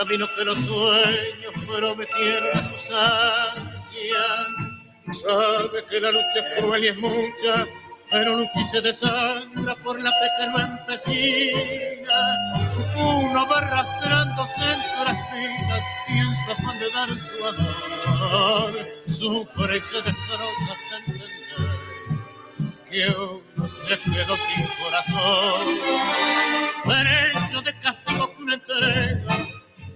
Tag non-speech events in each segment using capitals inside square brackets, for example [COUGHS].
camino que los sueños prometieron a sus ansias. Sabe que la lucha es cruel y es mucha, pero lucha y se desangra por la que no empecina. Uno va arrastrándose entre las filas, piensa afán de dar su amor, sufre y se destroza hasta entender que uno se quedó sin corazón. Precio de castigo que una entrega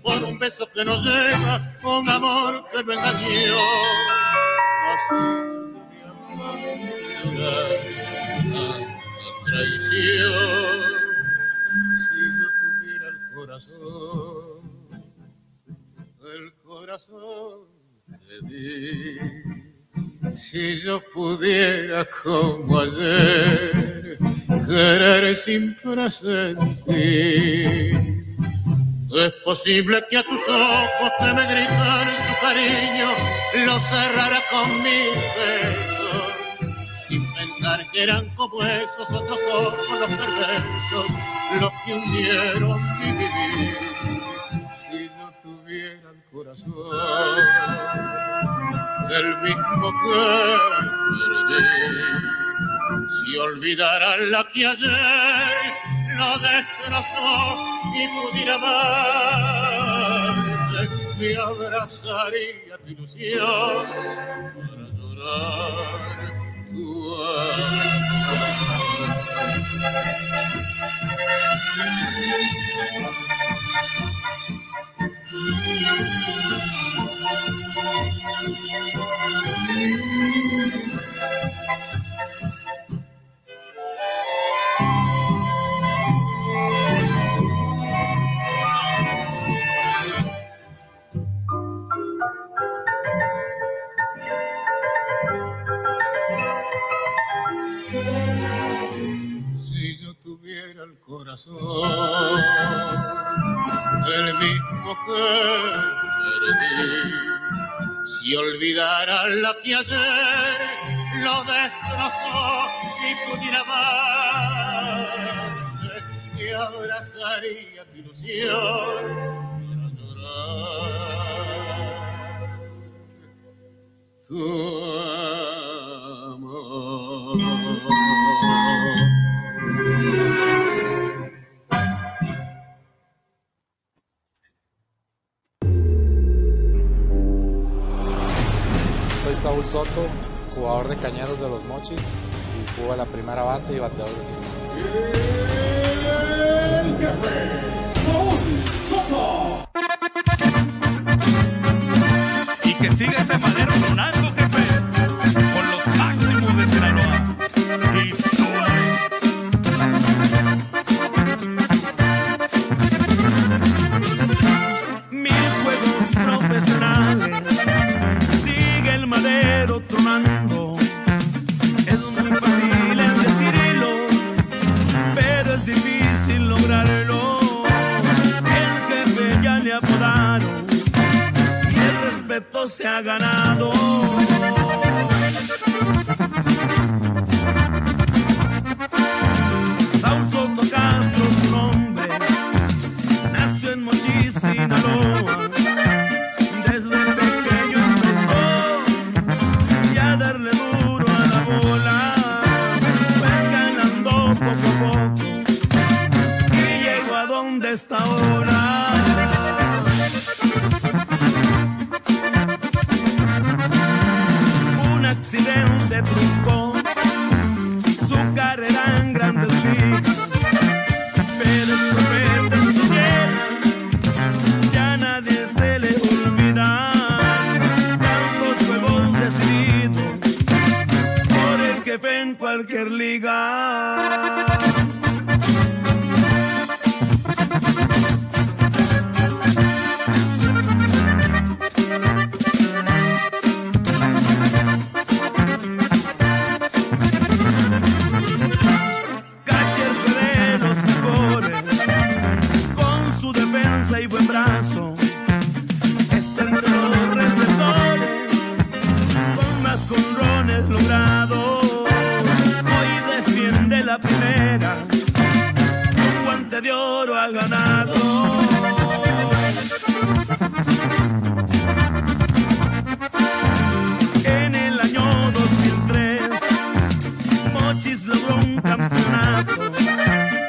por un beso que nos llega, un amor que lo engañó. Así mi amor, traición. Si yo tuviera el corazón, el corazón de ti. Si yo pudiera como ayer querer sin presentir es posible que a tus ojos te me gritan su cariño, lo cerrara con mis besos, sin pensar que eran como esos otros ojos los perversos, los que hundieron mi vivir. Si yo tuviera el corazón, el mismo que perdí, si olvidara la que ayer lo destrozó y pudiera amarte, me abrazaría tu ilusión para llorar tu corazón, el mismo que perdí. Si olvidara la que lo destrozó y pudiera amarte, me abrazaría tu ilusión para llorar. Tu amor. Saúl Soto, jugador de Cañeros de los Mochis y juega la primera base y bateador de cima. Y que siga este madero sonando, jefe, con los máximos de Sinaloa. Y se ha ganado. campeonato.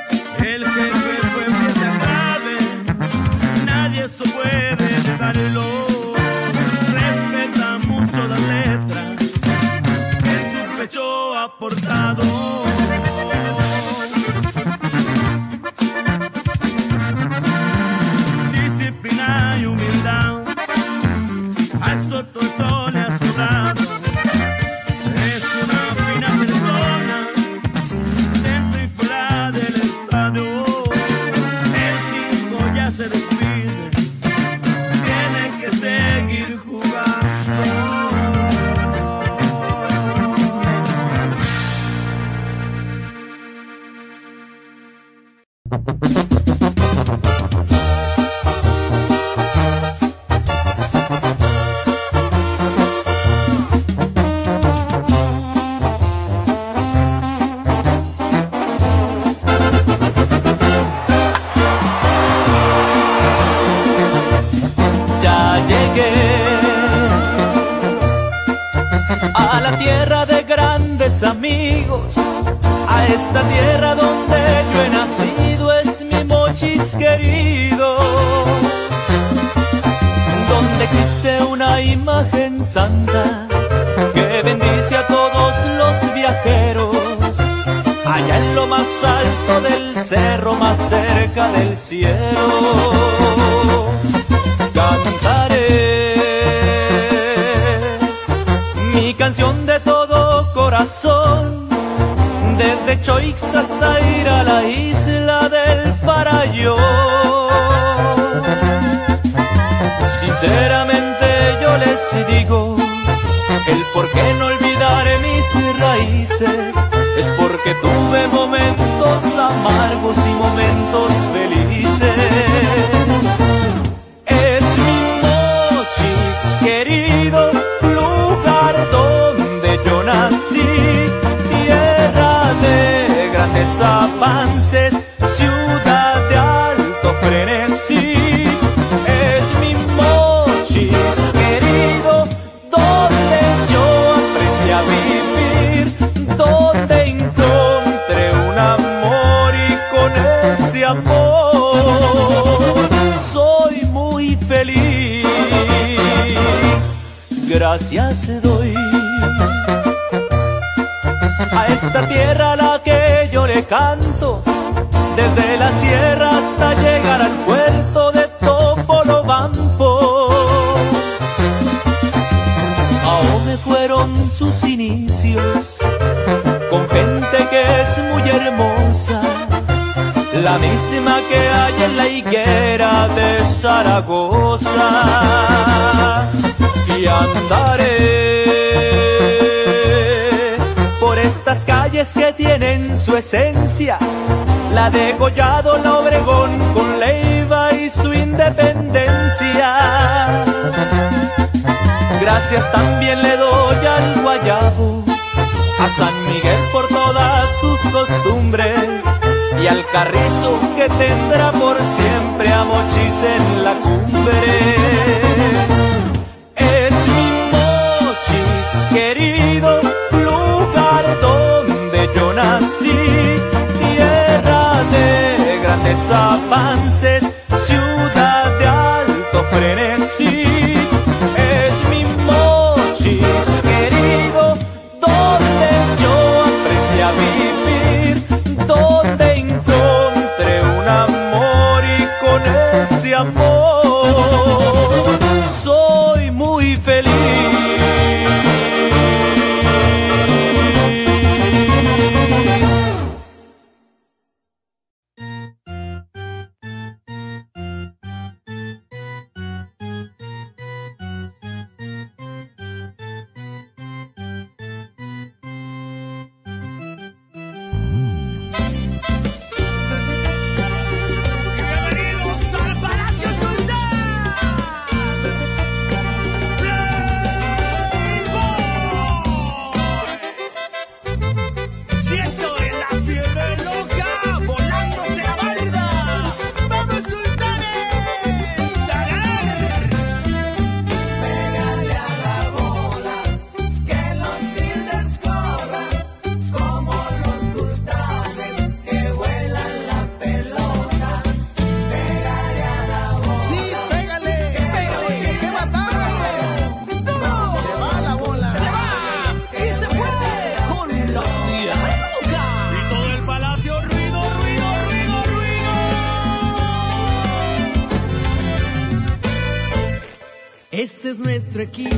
estas calles que tienen su esencia, la de Collado, la Obregón, con Leiva y su independencia. Gracias también le doy al Guayabo, a San Miguel por todas sus costumbres y al carrizo que tendrá por siempre a Mochis en la cumbre. así, tierra de grandes avances, ciudad. Es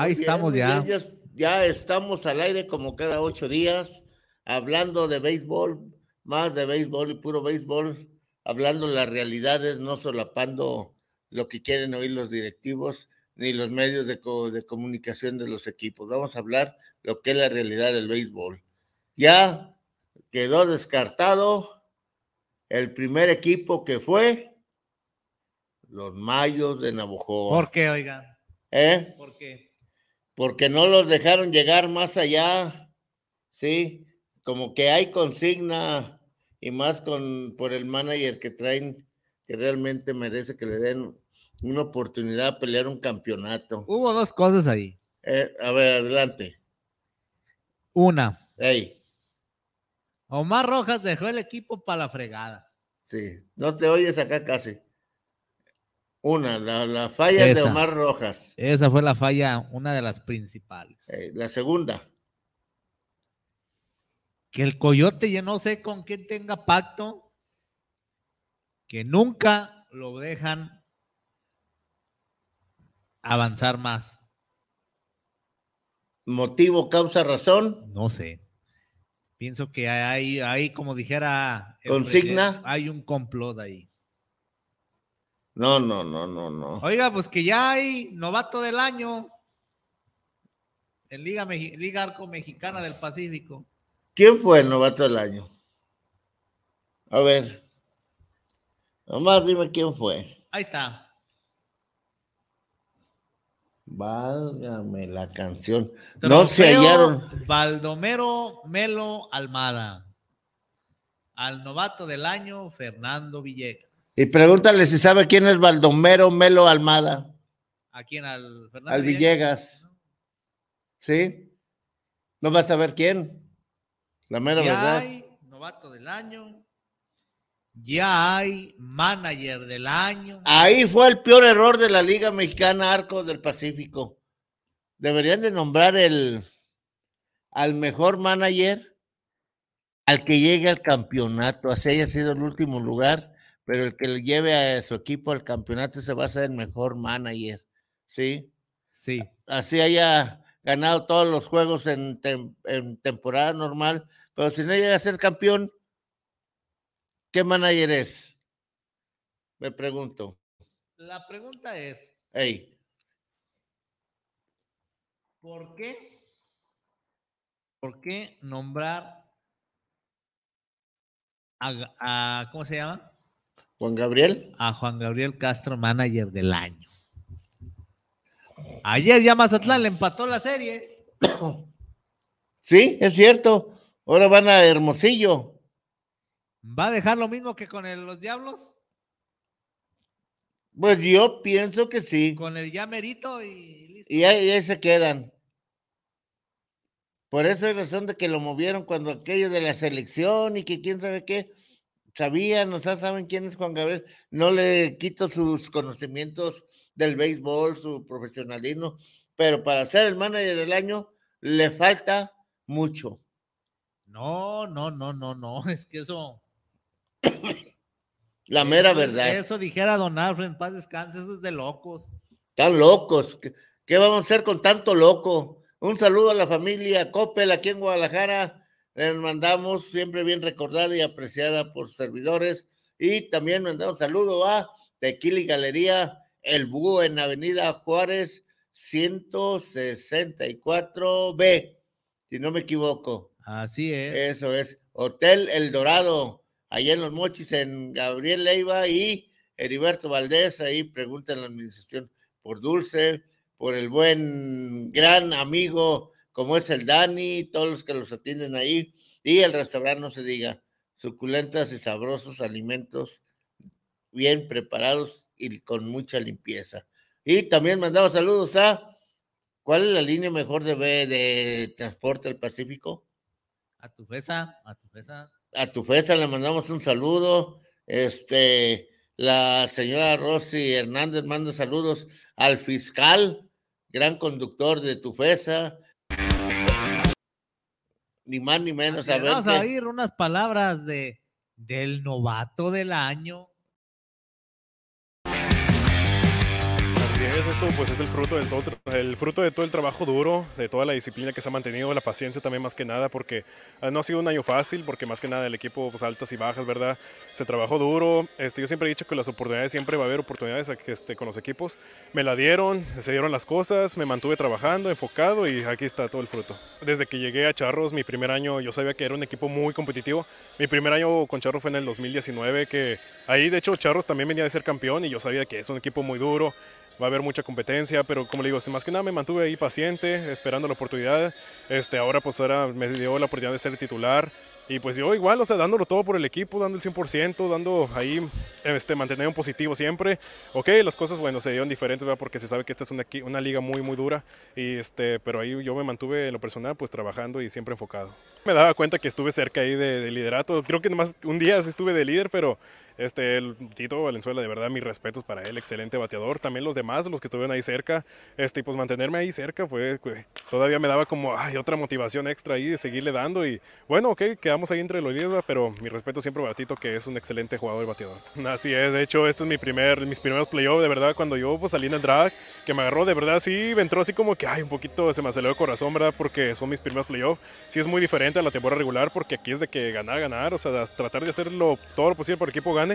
Ahí estamos ya. Ya estamos al aire como cada ocho días, hablando de béisbol, más de béisbol y puro béisbol, hablando las realidades, no solapando lo que quieren oír los directivos ni los medios de, co- de comunicación de los equipos. Vamos a hablar lo que es la realidad del béisbol. Ya quedó descartado el primer equipo que fue los Mayos de Navojoa. ¿Por qué, oigan? ¿Eh? ¿Por? Porque no los dejaron llegar más allá, ¿sí? Como que hay consigna y más con por el manager que traen que realmente merece que le den una oportunidad a pelear un campeonato. Hubo dos cosas ahí. Eh, a ver, adelante. Una, Ey, Omar Rojas dejó el equipo para la fregada. sí, no te oyes acá casi. Una, la, la falla de. Omar Rojas. Esa fue la falla, una de las principales. Eh, la segunda, Que el coyote, yo no sé con quién tenga pacto, que nunca lo dejan avanzar más. motivo, causa, razón. No sé. Pienso que hay, hay como dijera. ¿Consigna? Hay un complot ahí. No, no, no, no, no. Oiga, pues que ya hay novato del año en Liga, Liga Arco Mexicana del Pacífico. ¿Quién fue el novato del año? A ver. Nomás dime quién fue. Ahí está. Válgame la canción. No se hallaron. Baldomero Melo Almada. Al novato del año, Fernando Villegas. Y pregúntale si sabe quién es Baldomero Melo Almada. ¿A quién? Al Fernando Al Villegas. ¿Sí? No vas a ver quién. La mera Ya verdad. hay novato del año. Ya hay manager del año. Ahí fue el peor error de la Liga Mexicana Arcos del Pacífico. Deberían de nombrar el al mejor manager al que llegue al campeonato, así haya sido el último lugar, pero el que le lleve a su equipo al campeonato se va a ser el mejor manager, ¿sí? Sí. Así haya ganado todos los juegos en, tem- en temporada normal, pero si no llega a ser campeón, ¿qué manager es? Me pregunto. La pregunta es, Ey, ¿por qué? ¿Por qué nombrar a, a- ¿cómo se llama? Juan Gabriel. A Juan Gabriel Castro, manager del año. Ayer ya Mazatlán le empató la serie. [CLEARS THROAT] Sí, es cierto. Ahora van a Hermosillo. ¿Va a dejar lo mismo que con el- los Diablos? Pues yo pienso que sí. Con el ya merito y listo. Y ahí, ahí se quedan. Por eso hay razón de que lo movieron cuando aquello de la selección y que quién sabe qué. Sabían, o sea, saben quién es Juan Gabriel. No le quito sus conocimientos del béisbol, su profesionalismo, pero para ser el manager del año le falta mucho. No, no, no, no, no. [LAUGHS] Es que eso. La mera eso- verdad. Eso dijera Don Alfred, en paz descanse, eso es de locos. Están locos. ¿Qué, qué vamos a hacer con tanto loco? Un saludo a la familia Coppel aquí en Guadalajara. Les mandamos siempre bien recordada y apreciada por servidores. Y también mandamos saludo a Tequila y Galería El Búho en Avenida Juárez 164B, si no me equivoco. Así es. Eso es. Hotel El Dorado, allá en Los Mochis, en Gabriel Leiva y Heriberto Valdés. Ahí preguntan la administración por Dulce, por el buen gran amigo como es el Dani, todos los que los atienden ahí. Y el restaurante, no se diga, suculentas y sabrosos alimentos bien preparados y con mucha limpieza. Y también mandamos saludos a, ¿cuál es la línea mejor de, de transporte del Pacífico? A tu fesa, a tu fesa. a tu FESA le mandamos un saludo. Este, la señora Rosy Hernández manda saludos al fiscal, gran conductor de tu FESA. Ni más ni menos. A ver Vamos a oír unas palabras de del novato del año. Es, esto pues es el fruto, del todo, el fruto de todo el trabajo duro, de toda la disciplina que se ha mantenido, la paciencia también más que nada, porque ah, no ha sido un año fácil, porque más que nada el equipo pues altas y bajas, ¿verdad? Se trabajó duro, este, yo siempre he dicho que las oportunidades, siempre va a haber oportunidades este, con los equipos, me la dieron, se dieron las cosas, me mantuve trabajando, enfocado y aquí está todo el fruto. Desde que llegué a Charros, mi primer año, yo sabía que era un equipo muy competitivo, mi primer año con Charros fue en el 2019, que ahí de hecho Charros también venía de ser campeón y yo sabía que es un equipo muy duro, va a haber mucha competencia, pero como le digo, más que nada me mantuve ahí paciente, esperando la oportunidad. Este, ahora pues ahora me dio la oportunidad de ser titular y pues yo igual, o sea, dándolo todo por el equipo, dando el 100%, dando ahí, este, mantener un positivo siempre. Ok, las cosas, bueno, se dieron diferentes, ¿verdad? Porque se sabe que esta es una, una liga muy, muy dura, y este, pero ahí yo me mantuve en lo personal, pues trabajando y siempre enfocado. Me daba cuenta que estuve cerca ahí de, de liderato, creo que nomás un día sí estuve de líder, pero este, el Tito Valenzuela, de verdad, mis respetos para él, excelente bateador. También los demás, los que estuvieron ahí cerca, este, pues mantenerme ahí cerca fue, pues, todavía me daba como, ay, otra motivación extra ahí de seguirle dando. Y bueno, ok, quedamos ahí entre los líderes, pero mi respeto siempre para Tito, que es un excelente jugador y bateador. Así es, de hecho, este es mi primer, mis primeros playoffs, de verdad, cuando yo pues, salí en el drag, que me agarró, de verdad, sí, me entró así como que, ay, un poquito se me aceleró el corazón, ¿verdad? Porque son mis primeros playoffs. Sí es muy diferente a la temporada regular porque aquí es de que ganar, ganar, o sea, tratar de hacerlo todo lo posible que el equipo gane.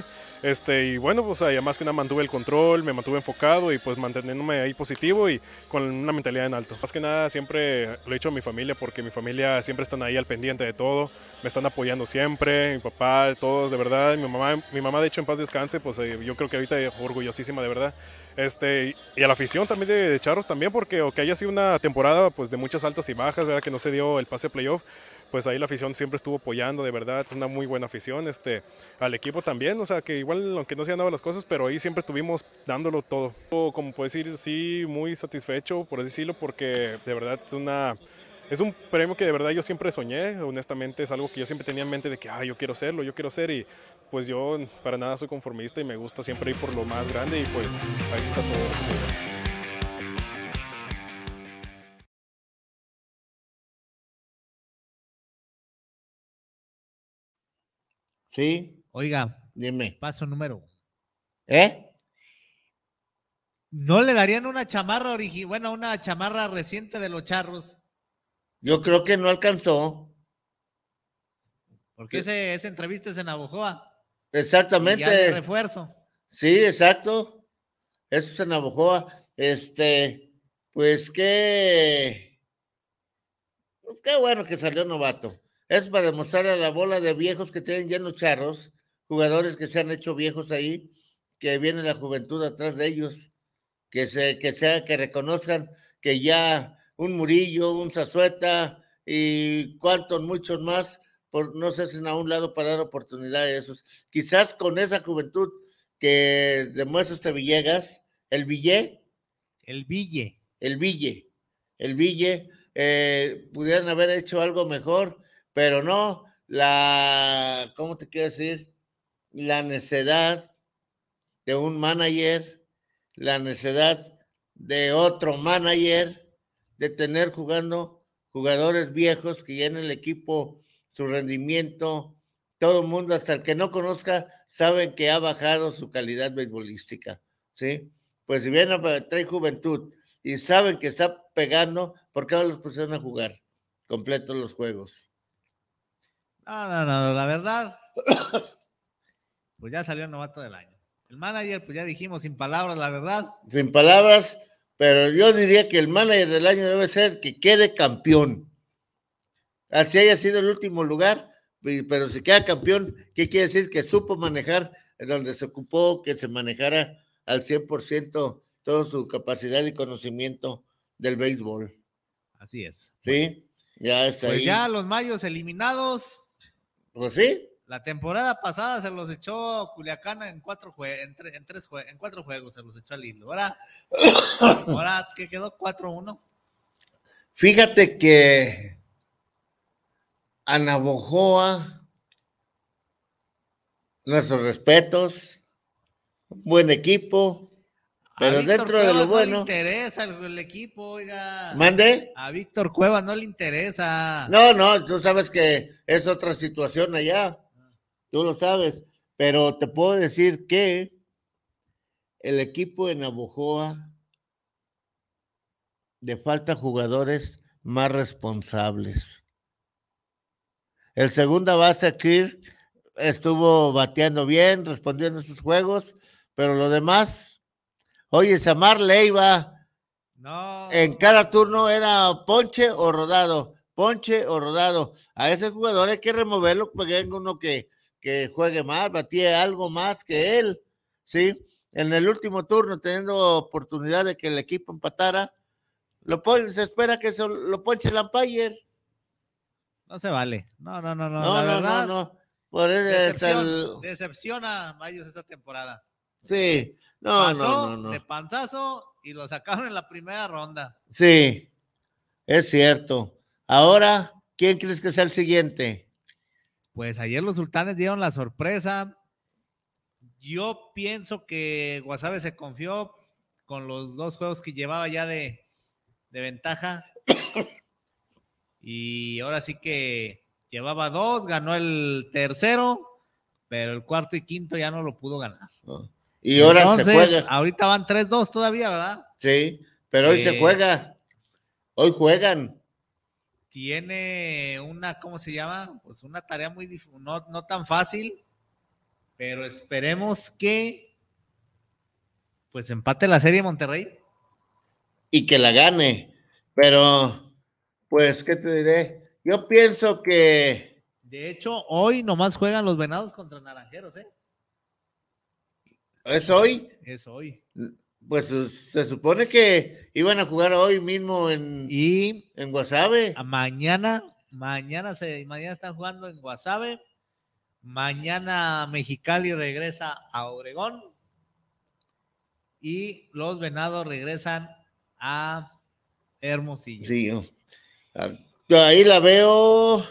Este, y bueno, pues además que nada mantuve el control, me mantuve enfocado y pues manteniéndome ahí positivo y con una mentalidad en alto. Más que nada siempre lo he hecho a mi familia porque mi familia siempre están ahí al pendiente de todo, me están apoyando siempre, mi papá, todos de verdad, mi mamá, mi mamá de hecho en paz descanse, pues eh, yo creo que ahorita orgullosísima de verdad. Este, y a la afición también de, de Charros también porque aunque haya sido una temporada pues de muchas altas y bajas, ¿verdad? que no se dio el pase playoff, pues ahí la afición siempre estuvo apoyando, de verdad, es una muy buena afición, este, al equipo también, o sea, que igual aunque no se han dado las cosas, pero ahí siempre estuvimos dándolo todo. Como puedo decir, sí, muy satisfecho, por decirlo, porque de verdad es una... Es un premio que de verdad yo siempre soñé, honestamente es algo que yo siempre tenía en mente de que, ah, yo quiero serlo, yo quiero ser y pues yo para nada soy conformista y me gusta siempre ir por lo más grande y pues ahí está todo. Sí, Oiga, dime. paso número. ¿Eh? ¿No le darían una chamarra original, bueno, una chamarra reciente de los charros? Yo creo que no alcanzó. Porque ese, esa entrevista es en Abojoa. y Exactamente. ya de refuerzo. Sí, exacto. Eso es en Navojoa. Este, pues qué, pues qué bueno que salió novato. Es para demostrarle a la bola de viejos que tienen llenos charros, jugadores que se han hecho viejos ahí, que viene la juventud atrás de ellos, que se, que sea, que reconozcan que ya un Murillo, un Zazueta y cuantos muchos más por, no se hacen a un lado para dar oportunidades a esos. Quizás con esa juventud que demuestra este Villegas, el Ville, El Ville. el Ville, el Ville, eh, pudieran haber hecho algo mejor, pero no, la, ¿cómo te quiero decir? La necedad de un manager, la necedad de otro manager, de tener jugando jugadores viejos que ya en el equipo su rendimiento, todo el mundo, hasta el que no conozca, saben que ha bajado su calidad beisbolística, ¿sí? Pues si bien trae juventud y saben que está pegando, ¿por qué no los pusieron a jugar completos los juegos? No, no, no, la verdad. [COUGHS] Pues ya salió novato del año. El manager, pues ya dijimos sin palabras, la verdad. Sin palabras, pero yo diría que el manager del año debe ser que quede campeón. Así haya sido el último lugar, pero si queda campeón, ¿qué quiere decir? Que supo manejar donde se ocupó, que se manejara al 100% toda su capacidad y conocimiento del béisbol. Así es. ¿Sí? Ya está Pues ahí. ya los mayos eliminados. Pues sí, La temporada pasada se los echó Culiacán en cuatro jue- en, tre- en tres jue- en cuatro juegos se los echó al hilo. Ahora, [COUGHS] ahora que quedó 4-1. Fíjate que a Navojoa, nuestros respetos, buen equipo, pero dentro de lo Cuevas No bueno, le interesa el, equipo, oiga. mande. A Víctor Cuevas no le interesa. No, no, tú sabes que es otra situación allá, tú lo sabes, pero te puedo decir que el equipo de Navojoa le falta jugadores más responsables. El segunda base, Kirk, estuvo bateando bien, respondiendo a sus juegos, pero lo demás, oye, Samar Leiva, No. en cada turno era ponche o rodado, ponche o rodado. A ese jugador hay que removerlo, porque venga uno que, que juegue más, batía algo más que él, ¿sí? En el último turno, teniendo oportunidad de que el equipo empatara, lo pon- se espera que se lo ponche el umpire. No se vale. No, no, no, no. No, la no, verdad, no, no. Por eso Decepción, el- decepciona a Mayos esta temporada. Sí, no, Pasó no, no, de no. panzazo y lo sacaron en la primera ronda. Sí, es cierto. Ahora, ¿quién crees que sea el siguiente? Pues ayer los sultanes dieron la sorpresa. Yo pienso que Guasave se confió con los dos juegos que llevaba ya de, de ventaja. [COUGHS] Y ahora sí que llevaba dos, ganó el tercero, pero el cuarto y quinto ya no lo pudo ganar. Y ahora Entonces, se juega. Ahorita van 3-2 todavía, ¿verdad? Sí, pero hoy se Eh, juega. Hoy juegan. tiene una, ¿cómo se llama? Pues una tarea muy no, no tan fácil, pero esperemos que pues empate la serie Monterrey. y que la gane. Pero, pues, ¿qué te diré? Yo pienso que De hecho, hoy nomás juegan los venados contra naranjeros, ¿eh? Es hoy, Es hoy. pues se supone que iban a jugar hoy mismo en, Y en Guasave. mañana, mañana se, mañana están jugando en Guasave. Mañana Mexicali regresa a Obregón. Y los venados regresan a Hermosillo. Sí, oh. Ah, ahí la veo,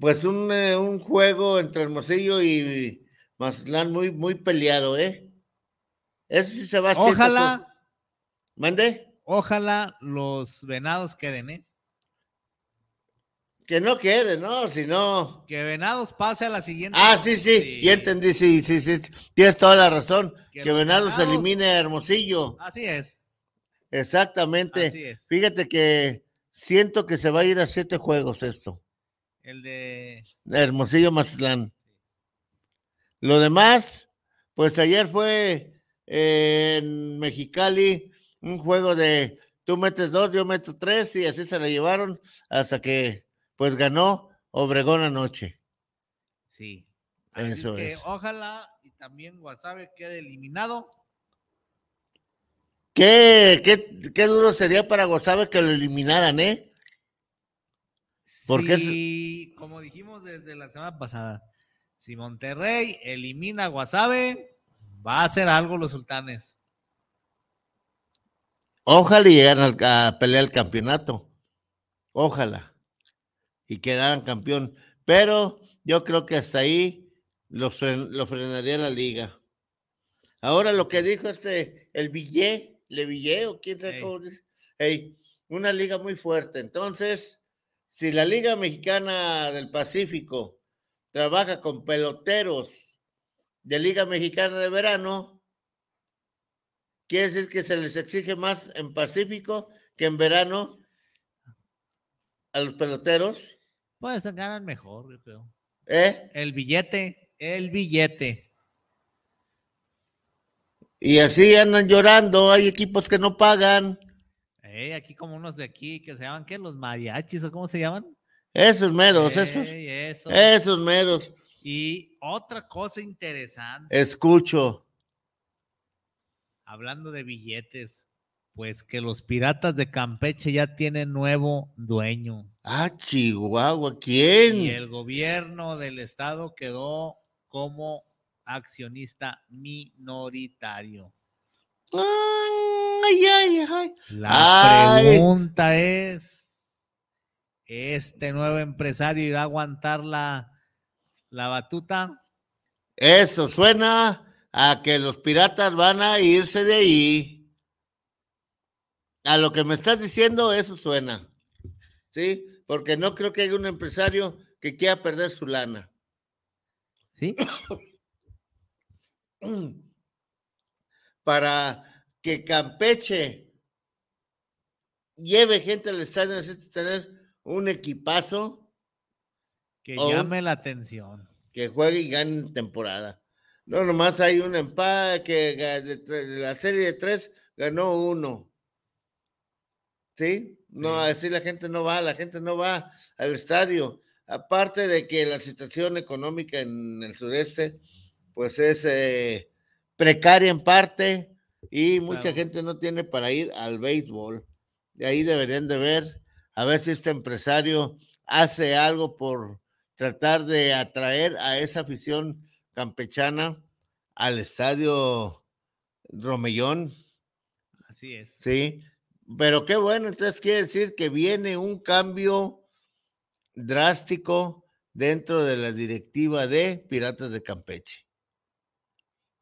pues un, eh, un juego entre Hermosillo y Mazatlán muy, muy peleado, ¿eh? Ese sí se va a hacer. Ojalá, Mande, ojalá los venados queden, ¿eh? que no quede, ¿no? Si no. Que venados pase a la siguiente. Ah, sí, sí, ya entendí, sí, sí, sí, tienes toda la razón. Que Venados Venados- elimine a Hermosillo. Así es, Exactamente. así es. Fíjate que siento que se va a ir a siete juegos esto. El de Hermosillo Mazatlán. Lo demás, pues ayer fue eh, en Mexicali un juego de tú metes dos, yo meto tres y así se la llevaron hasta que pues ganó Obregón anoche. Sí. Así Eso que es. ojalá y también Guasave quede eliminado. ¿Qué, qué, qué duro sería para Gozave que lo eliminaran, ¿eh? Porque es- si, como dijimos desde la semana pasada, si Monterrey elimina a Guasave, va a hacer algo los sultanes. Ojalá llegaran a pelear el campeonato. Ojalá. Y quedaran campeón. Pero yo creo que hasta ahí lo, fren- lo frenaría la liga. Ahora lo que dijo este, el Villé, Le Villé, o quién sabe cómo dice. Ey, una liga muy fuerte. Entonces, si la Liga Mexicana del Pacífico trabaja con peloteros de Liga Mexicana de Verano, quiere decir que se les exige más en Pacífico que en verano a los peloteros. Pues ganan mejor, yo creo. ¿eh? El billete, el billete. Y así andan llorando. Hay equipos que no pagan. Eh, aquí como unos de aquí que se llaman, ¿qué? Los mariachis o cómo se llaman. Esos meros, esos, Ey, eso. esos meros. Y otra cosa interesante, Escucho. hablando de billetes, pues que los piratas de Campeche ya tienen nuevo dueño. Ah, Chihuahua, Y ¿quién? el gobierno del estado quedó como accionista minoritario. Ay, ay, ay. La Ay. pregunta es, ¿este nuevo empresario irá a aguantar la, la batuta? Eso suena a que los piratas van a irse de ahí. A lo que me estás diciendo, eso suena. ¿Sí? Porque no creo que haya un empresario que quiera perder su lana. ¿Sí? [CLEARS THROAT] Para que Campeche lleve gente al estadio, necesita tener un equipazo Que un- llame la atención. que juegue y gane temporada. No, nomás hay un empate que de, la serie de tres ganó uno. ¿Sí? No, Sí. así la gente no va, la gente no va al estadio. Aparte de que la situación económica en el sureste, pues es eh, precaria en parte y mucha Claro. gente no tiene para ir al béisbol. De ahí deberían de ver a ver si este empresario hace algo por tratar de atraer a esa afición campechana al estadio Romellón, Así es. ¿sí? Pero qué bueno, entonces quiere decir que viene un cambio drástico dentro de la directiva de Piratas de Campeche.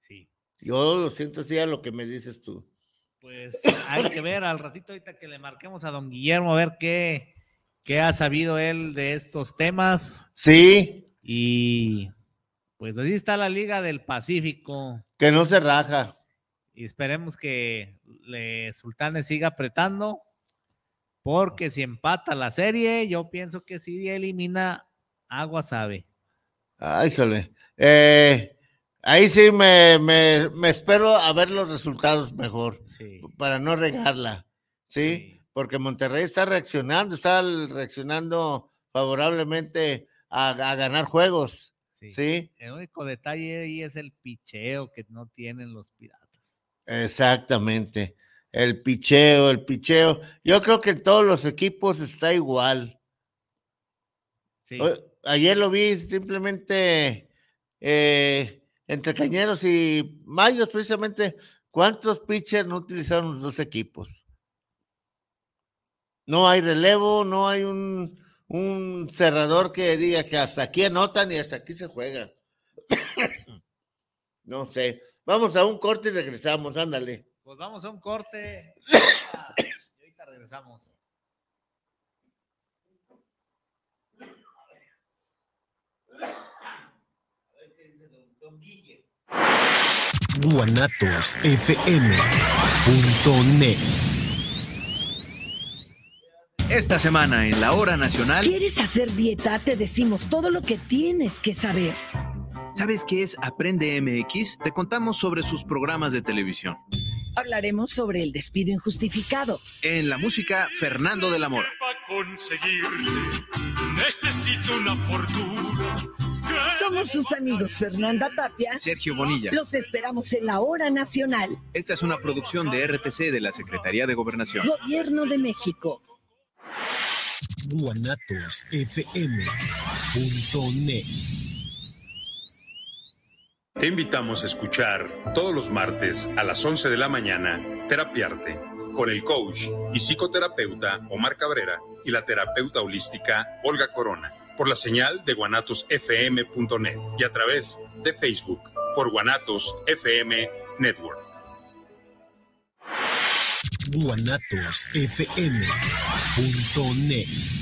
Sí. Yo lo siento así a lo que me dices tú. Pues hay que ver al ratito ahorita que le marquemos a don Guillermo a ver qué, qué ha sabido él de estos temas. Sí, Y pues así está la Liga del Pacífico. que no se raja. Y esperemos que le Sultanes siga apretando Porque si empata la serie, yo pienso que si elimina a Guasave. Ay, híjole. Eh, ahí sí me, me, me espero a ver los resultados mejor, Sí. para no regarla, ¿sí? Sí. Porque Monterrey está reaccionando, está reaccionando favorablemente a, a ganar juegos, Sí. ¿sí? El único detalle ahí es el picheo que no tienen los piratas. Exactamente. El picheo, el picheo. Yo creo que en todos los equipos está igual. Ayer lo vi simplemente eh, entre Cañeros y Mayos, precisamente. ¿Cuántos pitchers no utilizaron los dos equipos? No hay relevo, no hay un, un cerrador que diga que hasta aquí anotan y hasta aquí se juega. [COUGHS] no sé. Vamos a un corte y regresamos, ándale. Pues vamos a un corte. [COUGHS] Y ahorita regresamos. [COUGHS] guanatosfm.net. Esta semana en la hora nacional, ¿Quieres hacer dieta? Te decimos todo lo que tienes que saber. ¿sabes qué es Aprende MX? Te contamos sobre sus programas de televisión. Hablaremos sobre el despido injustificado. En la música, Fernando de la Mora. conseguirte necesito una fortuna. Somos sus amigos Fernanda Tapia. Sergio Bonilla. Los esperamos en la hora nacional. Esta es una producción de RTC de la Secretaría de Gobernación. Gobierno de México. guanatosfm.net. Te invitamos a escuchar todos los martes a las 11 de la mañana Terapiarte con el coach y psicoterapeuta Omar Cabrera y la terapeuta holística Olga Corona por la señal de guanatosfm.net y a través de Facebook por Guanatos FM Network. guanatosfm.net.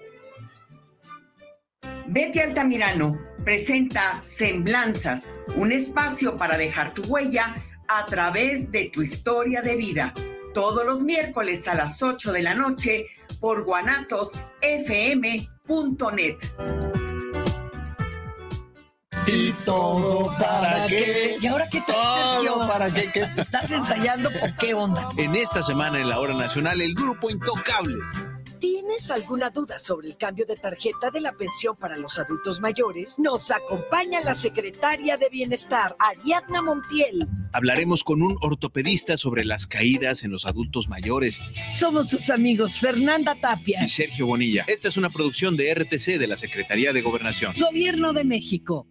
Betty Altamirano presenta Semblanzas, un espacio para dejar tu huella a través de tu historia de vida. Todos los miércoles a las 8 de la noche por guanatosfm.net. ¿Y todo para qué? ¿Y ahora qué te Todo para qué, qué? ¿Estás ensayando o qué onda? En esta semana en la hora nacional, el grupo Intocable. ¿Tienes alguna duda sobre el cambio de tarjeta de la pensión para los adultos mayores? Nos acompaña la secretaria de Bienestar, Ariadna Montiel. Hablaremos con un ortopedista sobre las caídas en los adultos mayores Somos sus amigos Fernanda Tapia, y Sergio Bonilla. Esta es una producción de RTC de la Secretaría de Gobernación. Gobierno de México.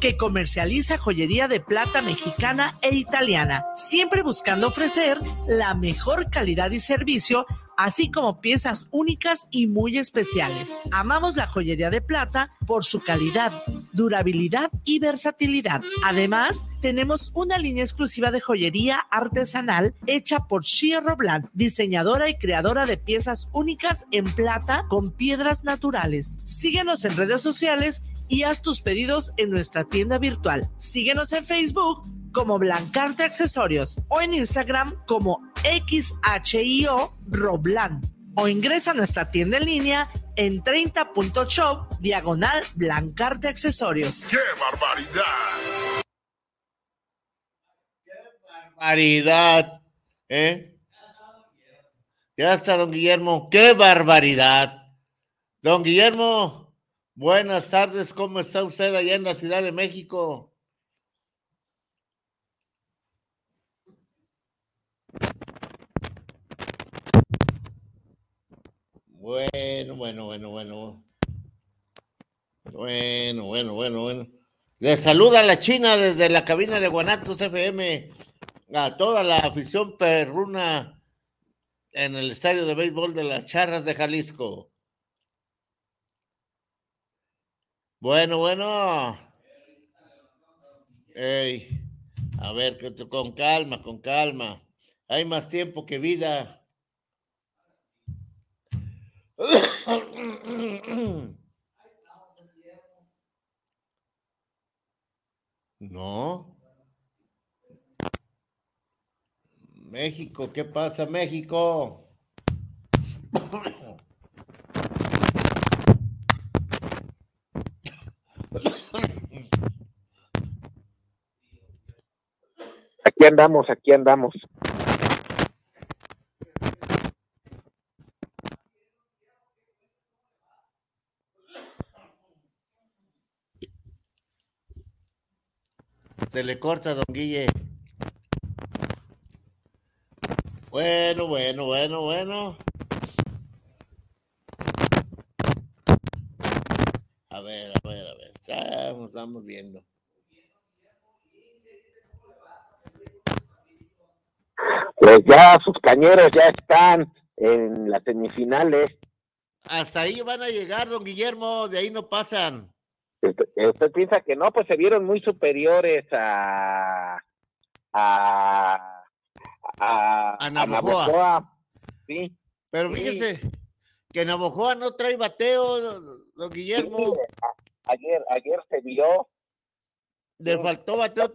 que comercializa joyería de plata mexicana e italiana, siempre buscando ofrecer la mejor calidad y servicio así como piezas únicas y muy especiales. Amamos la joyería de plata por su calidad, durabilidad y versatilidad. Además, tenemos una línea exclusiva de joyería artesanal hecha por Shia Robland, diseñadora y creadora de piezas únicas en plata con piedras naturales. Síguenos en redes sociales y haz tus pedidos en nuestra tienda virtual. Síguenos en Facebook como Blancarte Accesorios o en Instagram como XHIO Roblan o ingresa a nuestra tienda en línea en 30.shop diagonal Blancarte Accesorios. ¡Qué barbaridad! barbaridad, ¿eh? Ya está, don Guillermo. ¡Qué barbaridad! Don Guillermo, buenas tardes. ¿Cómo está usted allá en la Ciudad de México? Bueno, bueno, bueno, bueno. Bueno, bueno, bueno, bueno. Le saluda la China desde la cabina de Guanatos FM a toda la afición perruna en el estadio de béisbol de las Charras de Jalisco. Bueno, bueno. Ey, a ver, con calma, con calma. Hay más tiempo que vida. [COUGHS] No. México, ¿qué pasa, México? [COUGHS] Aquí andamos, aquí andamos. Se le corta, don Guille. Bueno, bueno, bueno, bueno. A ver, a ver, a ver. Estamos, estamos viendo. Pues ya sus cañeros ya están en las semifinales. Hasta ahí van a llegar, don Guillermo, de ahí no pasan. ¿Usted, piensa que no? Pues se vieron muy superiores a a a, a Navojoa. Sí. Pero fíjese que Navojoa no trae bateo, don Guillermo. ayer, ayer se vio. Le faltó bateo.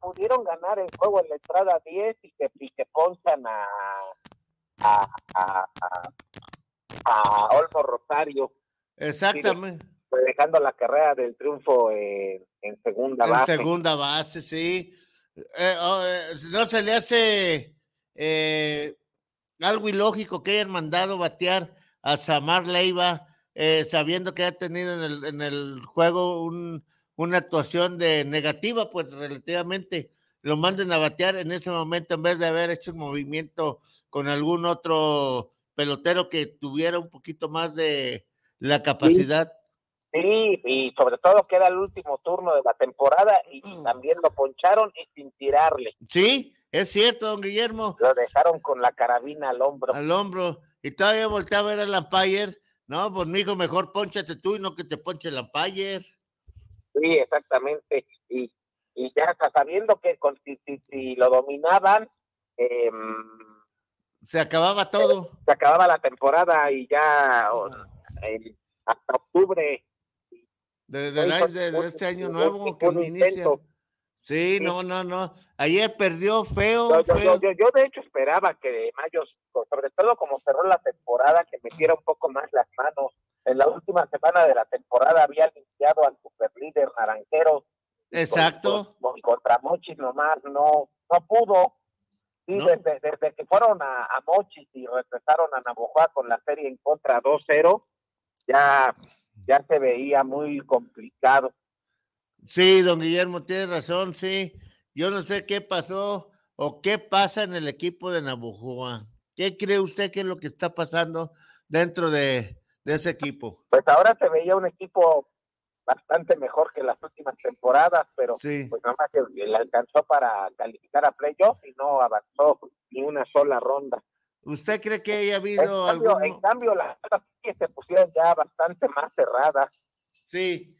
Pudieron ganar el juego en la entrada 10 y que, y que a, a, a, a, Olmo Rosario. Exactamente dejando la carrera del triunfo en, segunda base. En segunda base, sí. Eh, oh, eh, no se le hace eh, algo ilógico que hayan mandado batear a Samar Leiva, sabiendo que ha tenido en el, en el juego un, una actuación de negativa, pues relativamente lo manden a batear en ese momento en vez de haber hecho un movimiento con algún otro pelotero que tuviera un poquito más de la capacidad. Sí, y sobre todo que era el último turno de la temporada y, Mm. también lo poncharon y sin tirarle. Sí, es cierto, don Guillermo. Lo dejaron con la carabina al hombro. Al hombro. Y todavía volteaba a ver al Lampayer. No, pues mijo, mejor ponchate tú y no que te ponche el Lampayer. Sí, exactamente. Y, y ya hasta sabiendo que con, si, lo dominaban, em, Se acababa todo. se acababa la temporada y ya o, el- hasta octubre. De, de, este año un- nuevo que un no inicia. intento. Sí, no, no, no. Ayer perdió feo, Yo, yo, feo. yo, yo, yo de hecho esperaba que Mayo, sobre todo como cerró la temporada, que metiera un poco más las manos. En la última semana de la temporada había limpiado al superlíder naranjero. Exacto. Con- con- contra Mochis nomás no, no pudo. No. desde, desde que fueron a, a Mochis y regresaron a Navojoa con la serie en contra 2-0, ya, ya se veía muy complicado. Sí, don Guillermo, tiene razón, sí. Yo no sé qué pasó o qué pasa en el equipo de Navojoa. ¿Qué cree usted que es lo que está pasando dentro de, de ese equipo? Pues ahora se veía un equipo bastante mejor que las últimas temporadas, pero Sí. pues nada más que le alcanzó para calificar a playoff y no avanzó ni una sola ronda. ¿Usted cree que haya En habido cambio, algún... en cambio las otras sí se pusieron ya bastante más cerradas. Sí,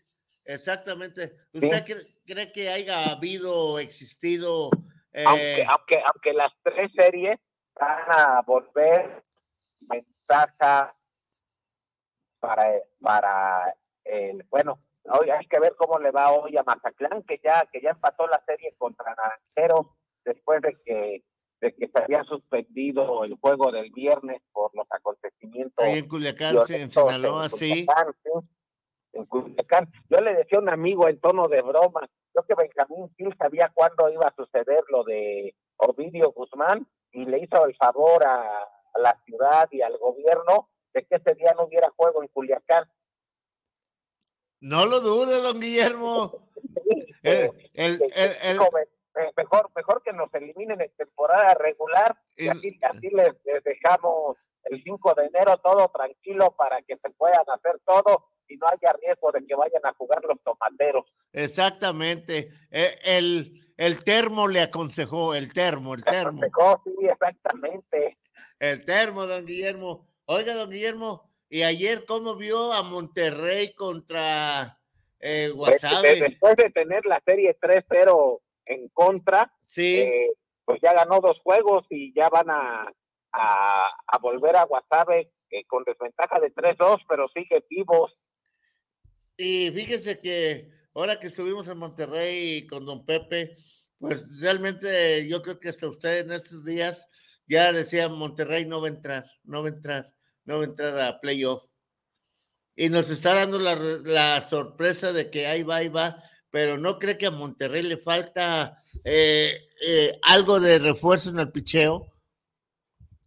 exactamente. ¿Usted cree, cree que haya habido, existido... eh, aunque, aunque, aunque las tres series van a volver ventaja para, para el, bueno, hoy hay que ver cómo le va hoy a Mazatlán, que ya, que ya empató la serie contra Naranjeros después de que, de que se había suspendido el juego del viernes por los acontecimientos. Ahí en Culiacán, sí, en Sinaloa. Culiacán, sí, en Culiacán. Yo le decía a un amigo en tono de broma, yo que Benjamín Gil sabía cuándo iba a suceder lo de Ovidio Guzmán y le hizo el favor a, a la ciudad y al gobierno de que ese día no hubiera juego en Culiacán. No lo dude, don Guillermo. [LAUGHS] El, el, el, mejor, mejor que nos eliminen en temporada regular y así, así les, les dejamos el 5 de enero todo tranquilo para que se puedan hacer todo y no haya riesgo de que vayan a jugar los tomateros. Exactamente. Eh, El, el termo le aconsejó, el termo, el termo. sí, exactamente. El termo, don Guillermo. Oiga, don Guillermo, ¿y ayer cómo vio a Monterrey contra eh, Pues, Guasave? de- después de tener la serie 3-0 en contra, Sí. eh, pues ya ganó dos juegos y ya van a, a, a volver a Guasave eh, con desventaja de 3-2, pero sigue vivos. Y fíjese que ahora que subimos a Monterrey con don Pepe, pues realmente yo creo que hasta usted en estos días ya decía Monterrey no va a entrar, no va a entrar, no va a entrar a playoff. Y nos está dando la, la sorpresa de que ahí va, ahí va, pero no cree que a Monterrey le falta eh, eh, algo de refuerzo en el picheo.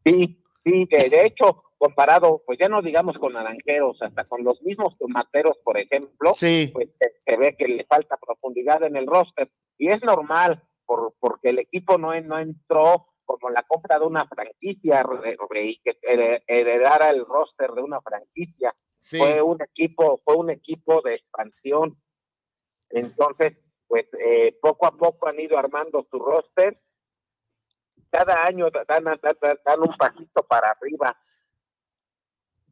Sí, sí, de, de hecho, comparado, pues ya no digamos con naranjeros, hasta con los mismos tomateros, por ejemplo, Sí. pues se, se ve que le falta profundidad en el roster. Y es normal, por, porque el equipo no, no entró como la compra de una franquicia y que here- heredara el roster de una franquicia. Sí. Fue un equipo, fue un equipo de expansión. Entonces, pues eh, poco a poco han ido armando su roster. Cada año dan, dan- dan- un pasito para arriba.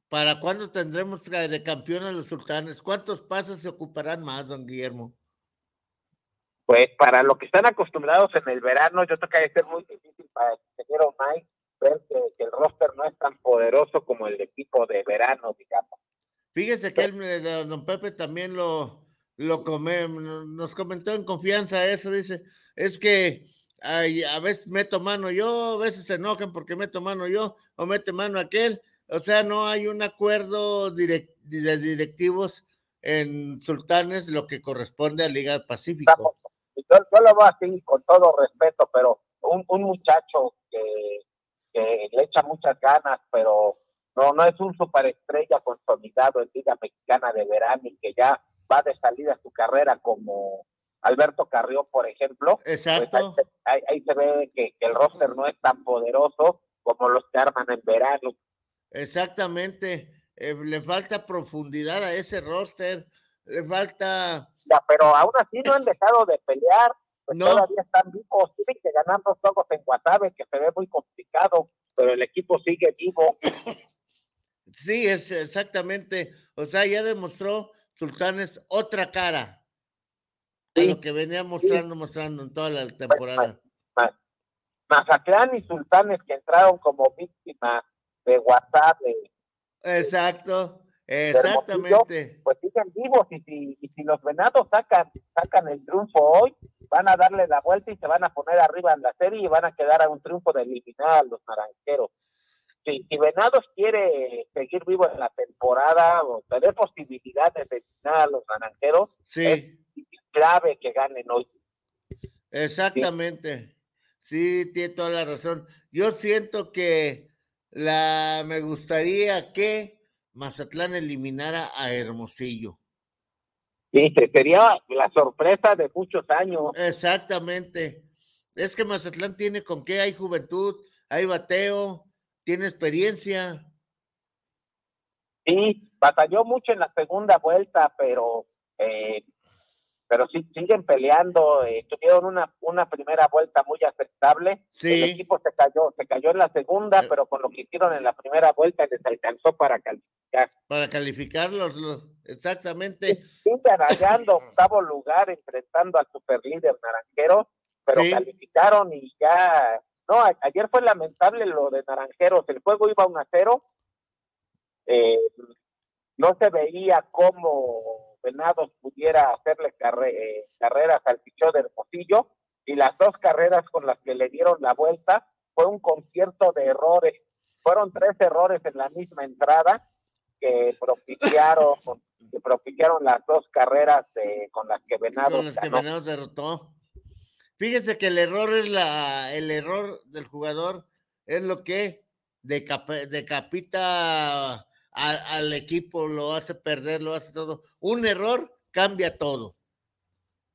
¿Para cuándo tendremos de de campeón a los sultanes? ¿Cuántos pasos se ocuparán más, don Guillermo? Pues para lo que están acostumbrados en el verano, yo creo que debe ser muy difícil para el ingeniero Mike ver que, el roster no es tan poderoso como el equipo de verano, digamos. Fíjese que él, eh, don Pepe también lo, lo nos comentó en confianza eso, dice, es que ay, a veces meto mano yo, a veces se enojan porque meto mano yo, o mete mano aquel, o sea, no hay un acuerdo de directivos en Sultanes, lo que corresponde a Liga Pacífico. Yo, yo lo veo así, con todo respeto, pero un, un muchacho que, que le echa muchas ganas, pero no, no es un superestrella consolidado en Liga Mexicana de Verano y que ya va de salida su carrera como Alberto Carrió, por ejemplo. pues Exacto. ahí, se- ahí- ahí se ve que, que el roster no es tan poderoso como los que arman en verano. Exactamente, eh, le falta profundidad a ese roster, le falta... Ya, pero aún así no han dejado de pelear, pues No. todavía están vivos, tienen que ganar dos juegos en Guasave, que se ve muy complicado, pero el equipo sigue vivo. Sí, es exactamente. O sea, ya demostró Sultanes otra cara a lo que venía mostrando, mostrando en toda la temporada. Ma- Mazatlán y Sultanes que entraron como víctimas de Guasave, Exacto, exactamente. pues siguen vivos y si, y si los venados sacan, sacan el triunfo hoy, van a darle la vuelta y se van a poner arriba en la serie y van a quedar a un triunfo de eliminar a los naranjeros. Si, si Venados quiere seguir vivo en la temporada o tener posibilidades de eliminar a los naranjeros, Sí, es clave que ganen hoy. exactamente. Sí, tiene toda la razón. Yo siento que la me gustaría que Mazatlán eliminara a Hermosillo. Sí, se- sería la sorpresa de muchos años. Exactamente. Es que Mazatlán tiene con qué, hay juventud, hay bateo, tiene experiencia. Sí, batalló mucho en la segunda vuelta, pero eh, pero sí siguen peleando, eh, tuvieron una, una primera vuelta muy aceptable, Sí. el equipo se cayó, se cayó en la segunda, pero con lo que hicieron en la primera vuelta les alcanzó para calificar. Para calificarlos, los- exactamente. Siguen rayando [LAUGHS] octavo lugar enfrentando al superlíder naranjero, pero Sí. calificaron y ya, no, a- ayer fue lamentable lo de naranjeros, el juego iba 1 a 0, eh, no se veía cómo Venados pudiera hacerle carre- eh, carreras al pichón de Hermosillo y las dos carreras con las que le dieron la vuelta fue un concierto de errores. Fueron tres errores en la misma entrada que propiciaron, que propiciaron las dos carreras de- con las que Venados con los que. Venados derrotó. Fíjese que el error es la, el error del jugador es lo que decapa- decapita a- al equipo, lo hace perder, lo hace todo. Un error cambia todo.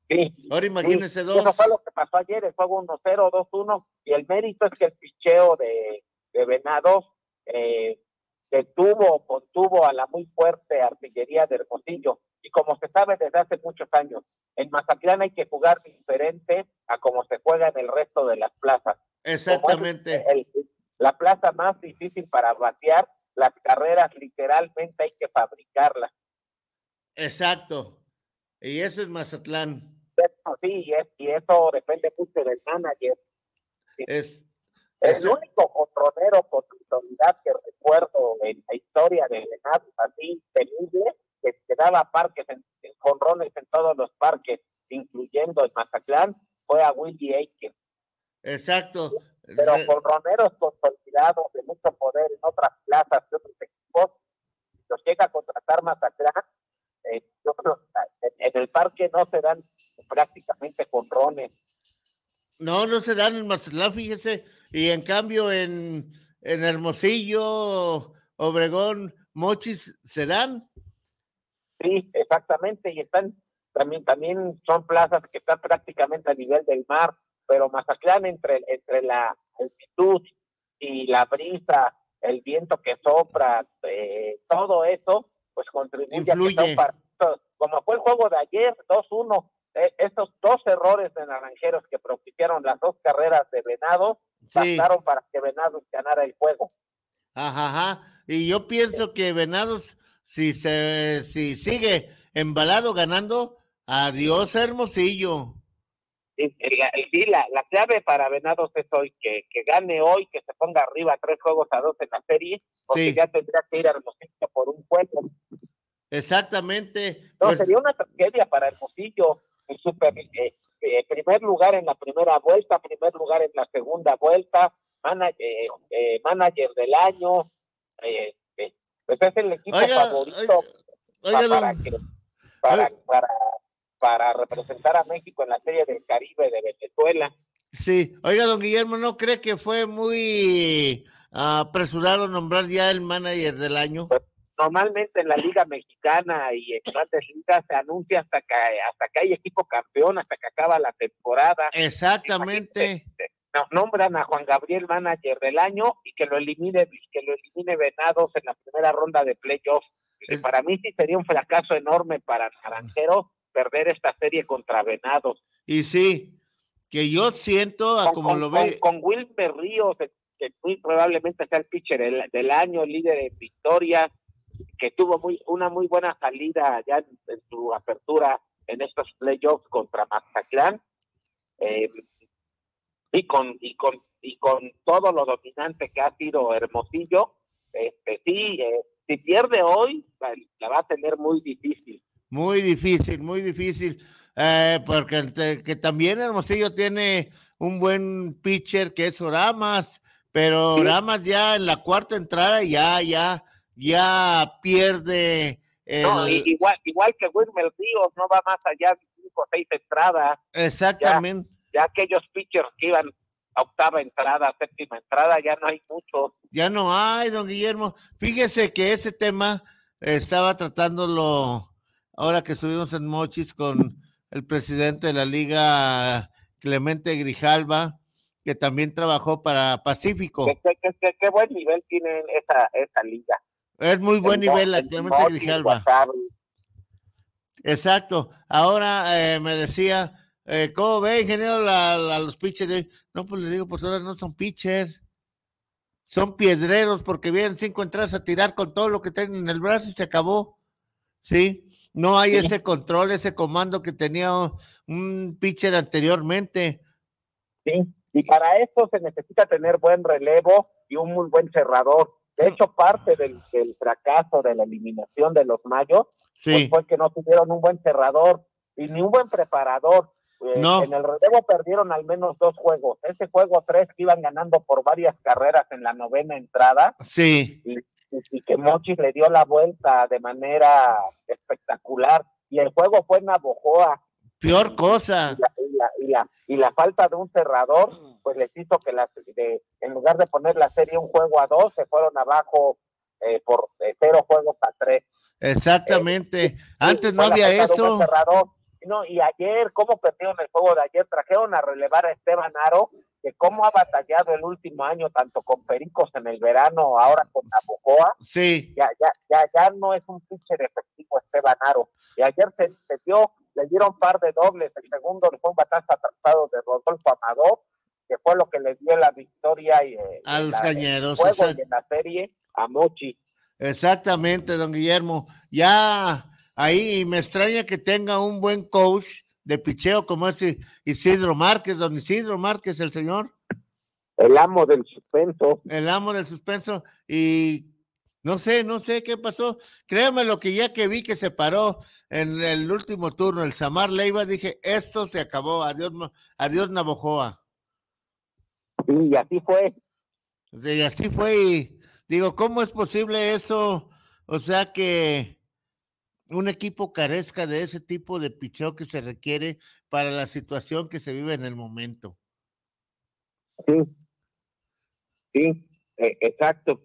Sí. Ahora imagínese Sí, dos. Eso fue lo que pasó ayer, el juego 1-0, 2-1, y el mérito es que el picheo de, de Venados eh, detuvo, contuvo a la muy fuerte artillería de Hermosillo. Y como se sabe desde hace muchos años, en Mazatlán hay que jugar diferente a como se juega en el resto de las plazas. Exactamente. El- la plaza más difícil para batear, las carreras literalmente hay que fabricarlas. Exacto. Y eso es Mazatlán. Eso sí, y, es- y eso depende mucho del manager. Es, El único controlero con autoridad que recuerdo en la historia de Venados así temible, que, daba parques en, en jonrones en todos los parques, incluyendo en Mazatlán, fue a Willie Aiken. exacto. Pero Re- controleros consolidados de mucho poder en otras plazas de otros equipos, los llega a contratar eh, yo creo que en, el parque no se dan prácticamente conrones. No, no se dan en Mazatlán, fíjese. Y en cambio en, en Hermosillo, Obregón, Mochis, se dan. Sí, exactamente, y están también también son plazas que están prácticamente a nivel del mar, pero Mazatlán entre entre la altitud y la brisa, el viento que sopla, eh, todo eso, pues contribuye a que Influye. sea un partido, como fue el juego de ayer, 2-1, eh, estos dos errores de Naranjeros que propiciaron las dos carreras de Venados, Sí. bastaron para que Venados ganara el juego. Ajá, ajá. Y yo pienso que Venados, si se si sigue embalado ganando, adiós Hermosillo. Sí, la, sí, la, la clave para Venados es hoy que, que gane hoy, que se ponga arriba tres juegos a dos en la serie, porque Sí. ya tendría que ir a Hermosillo por un juego. Exactamente. No, Pues, sería una tragedia para Hermosillo. El super, eh, eh, primer lugar en la primera vuelta, primer lugar en la segunda vuelta, mana- eh, eh, manager del año. eh, pues es el equipo Oiga, favorito oiga, para, que- para, para, para representar a México en la Serie del Caribe de Venezuela. sí. Oiga, don Guillermo, ¿no cree que fue muy ah, apresurado nombrar ya el manager del año? normalmente en la liga mexicana y en grandes ligas se anuncia hasta que hasta que hay equipo campeón hasta que acaba la temporada Exactamente. No, nombran a Juan Gabriel manager del año y que lo elimine que lo elimine Venados en la primera ronda de playoffs Y para mí sí sería un fracaso enorme para Naranjeros perder esta serie contra Venados Y sí, que yo siento, a como con, lo con- ve, con Wilmer Ríos, que- que muy probablemente sea el pitcher del, del año, líder en victorias, que tuvo muy una muy buena salida ya en, en su apertura en estos playoffs contra Mazatlán, eh, y con y con y con todo lo dominante que ha sido Hermosillo, este sí, eh, si pierde hoy, la, la va a tener muy difícil. Muy difícil, muy difícil, eh, porque te- que también Hermosillo tiene un buen pitcher que es Oramas, pero. Oramas ya en la cuarta entrada ya, ya, ya pierde el- No, igual, igual que Wilmer Ríos, no va más allá de cinco o seis entradas. exactamente, Ya aquellos pitchers que iban a octava entrada, séptima entrada, ya no hay muchos. ya no hay, don Guillermo. Fíjese que ese tema estaba tratándolo ahora que estuvimos en Mochis con el presidente de la liga, Clemente Grijalva, que también trabajó para Pacífico. ¿Qué, qué, qué- qué- buen nivel tiene esa, esa liga? Es muy buen El nivel la Clemente Mochis, Grijalva. Exacto. Ahora eh, me decía, eh, ¿cómo ve, ingeniero, la- la- los pitchers? No, pues le digo, pues ahora no son pitchers. Son piedreros porque vienen cinco entradas a tirar con todo lo que traen en el brazo y se acabó. Sí, no hay Sí. ese control, ese comando que tenía un pitcher anteriormente. Sí, y para esto se necesita tener buen relevo y un muy buen cerrador. De hecho, parte del, del fracaso de la eliminación de los Mayos Sí. pues, fue que no tuvieron un buen cerrador y ni un buen preparador. Eh, No. En el relevo perdieron al menos dos juegos. Ese juego tres que iban ganando por varias carreras en la novena entrada Sí, y, y- que Mochis le dio la vuelta de manera espectacular. Y el juego fue en Navojoa. peor cosa. Y la, y la- y la- y la falta de un cerrador, pues les hizo que las, de, en lugar de poner la serie un juego a dos, se fueron abajo eh, por eh, cero juegos a tres. Exactamente. Antes no había eso. No, y ayer, ¿cómo perdieron el juego de ayer? Trajeron a relevar a Esteban Aro, que cómo ha batallado el último año, tanto con Pericos en el verano, ahora con Napocoa. Sí. Ya, ya, ya, ya no es un pitcher efectivo Esteban Aro. Y ayer se, se dio, le dieron par de dobles. El segundo le fue un batazo atrasado de Rodolfo Amador, que fue lo que le dio la victoria y, eh, A los cañeros, juego y en la serie a Mochi. Exactamente, don Guillermo. Ya ahí me extraña que tenga un buen coach de picheo como ese Isidro Márquez, don Isidro Márquez, el señor. El amo del suspenso. El amo del suspenso. Y no sé, no sé qué pasó. Créeme lo que ya que vi que se paró en el último turno, el Samar Leiva, dije, esto se acabó. Adiós, adiós Navojoa. Y así fue. Y así fue. Y digo, ¿cómo es posible eso? O sea que un equipo carezca de ese tipo de picheo que se requiere para la situación que se vive en el momento. Sí, sí, eh, exacto.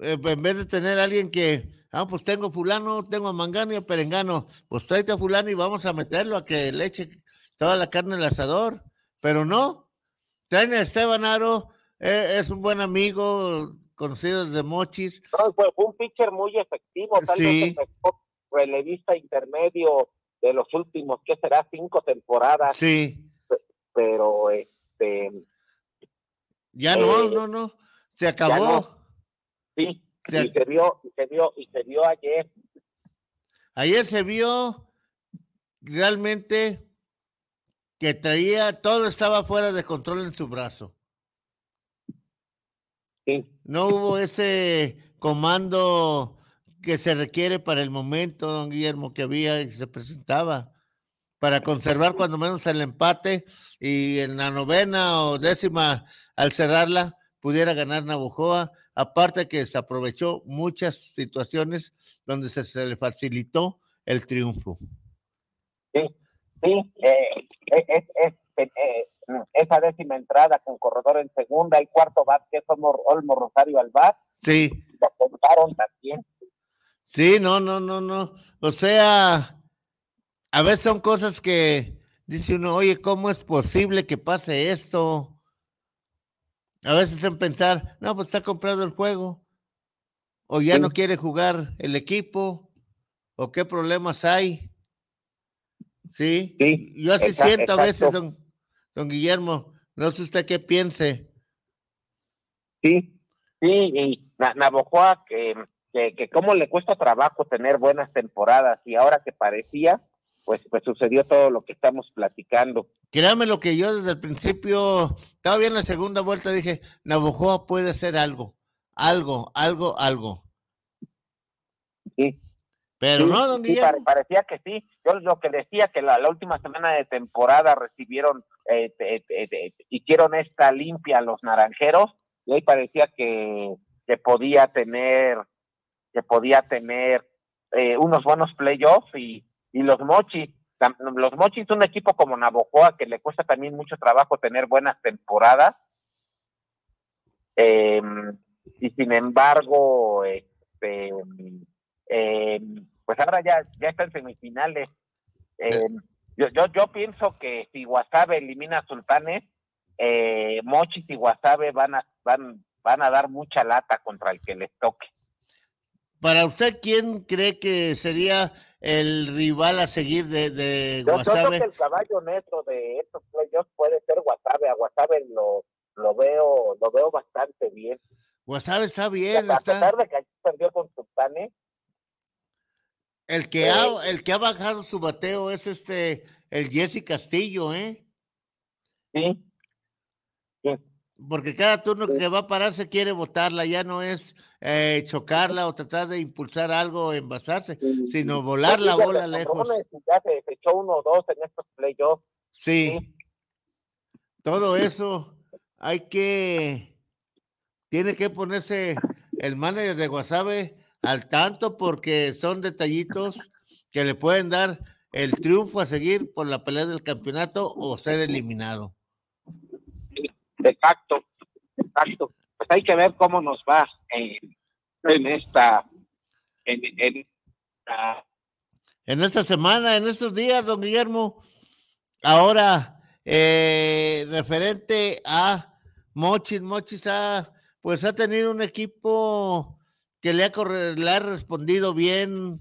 Eh, en vez de tener a alguien que, ah, pues tengo fulano, tengo a Mangano y a Perengano, pues tráete a fulano y vamos a meterlo a que le eche toda la carne al asador. Pero no, traen a Esteban Aro, eh, es un buen amigo, conocido desde Mochis. No, fue, un pitcher muy efectivo, tal Sí. vez relevista intermedio de los últimos, ¿qué será? Cinco temporadas. Sí. Pero este Ya no, Eh, no, no. Se acabó. no. sí, Se y se vio, y se vio, y se vio ayer. Ayer se vio realmente que traía, todo estaba fuera de control en su brazo. No hubo ese comando que se requiere para el momento, don Guillermo, que había y se presentaba para conservar cuando menos el empate y en la novena o décima al cerrarla pudiera ganar Navojoa, aparte que se aprovechó muchas situaciones donde se, se le facilitó el triunfo. Sí, sí, eh, es, es- es- eh, esa décima entrada con corredor en segunda, el cuarto bat que es Olmo, Rosario al bat, Sí, lo contaron también. Sí, no, no, no, no. O sea, a veces son cosas que dice uno, oye, ¿cómo es posible que pase esto? A veces en pensar, no, pues está comprado el juego, o ya no quiere jugar el equipo, o qué problemas hay. Sí, yo así siento a veces, don, don Guillermo, no sé usted qué piense. Sí, sí, y Na- Navojoa, que, que, que cómo le cuesta trabajo tener buenas temporadas y ahora que parecía, pues, pues sucedió todo lo que estamos platicando. Créame lo que yo desde el principio, todavía en la segunda vuelta dije, Navojoa puede hacer algo, algo, algo, algo. Sí. Pero Sí, no, don sí, Guillermo. parecía que sí. Yo lo que decía que la, la última semana de temporada recibieron, eh, te- hicieron esta limpia a los naranjeros y ahí parecía que, que podía tener, que podía tener eh, unos buenos playoffs y, y los mochis. Los mochis, un equipo como Navojoa que le cuesta también mucho trabajo tener buenas temporadas. Em, y sin embargo, este, em, pues ahora ya, ya está en semifinales. Em, yo, yo, yo pienso que si Guasave elimina a Sultanes, eh, Mochis y Guasave van a, van, van a dar mucha lata contra el que les toque. Para usted, ¿quién cree que sería el rival a seguir de, de Yo, creo que el caballo neto de estos playoffs puede ser Guasave. A Guasave lo, lo veo lo veo bastante bien. Guasave está bien, a está. pesar de que perdió con Sultane, El que, ha, el que ha bajado su bateo es este, el Jesse Castillo, ¿eh? Sí. Porque cada turno que va a parar se quiere botarla, ya no es eh, chocarla o tratar de impulsar algo o envasarse, sino volar la bola lejos. Ya se, echó uno o dos en estos playoffs. Sí. Todo eso hay que, tiene que ponerse el manager de Guasave al tanto porque son detallitos que le pueden dar el triunfo a seguir por la pelea del campeonato o ser eliminado. Exacto, exacto. Pues hay que ver cómo nos va en, esta, en, en En esta semana, en estos días, don Guillermo, ahora eh, referente a Mochis, Mochis ha, pues ha tenido un equipo que le ha, le ha respondido bien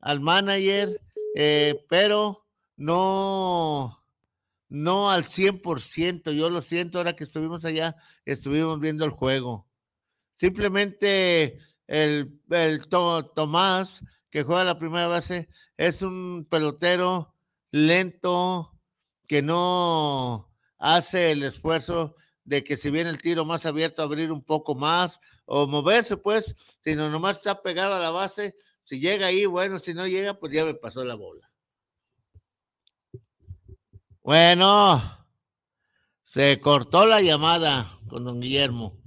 al manager, eh, pero no, no al 100%. Yo lo siento, ahora que estuvimos allá, estuvimos viendo el juego. Simplemente el, el To- Tomás, que juega la primera base, es un pelotero lento que no hace el esfuerzo de que si viene el tiro más abierto, abrir un poco más o moverse, pues, sino nomás está pegado a la base. Si llega ahí, bueno, si no llega, pues ya me pasó la bola. Bueno, se cortó la llamada con don Guillermo.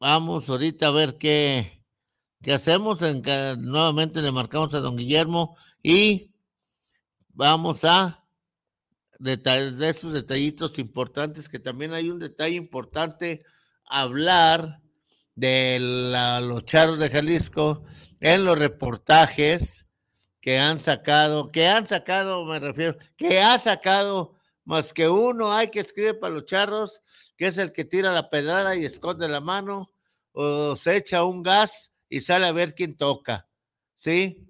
Vamos ahorita a ver qué, qué hacemos. Nuevamente le marcamos a don Guillermo y vamos a detalles de esos detallitos importantes, que también hay un detalle importante, hablar de los charros de Jalisco en los reportajes que han sacado, que han sacado, me refiero, que ha sacado más que uno, hay que escribir para los charros, que es el que tira la pedrada y esconde la mano, o se echa un gas y sale a ver quién toca, ¿sí?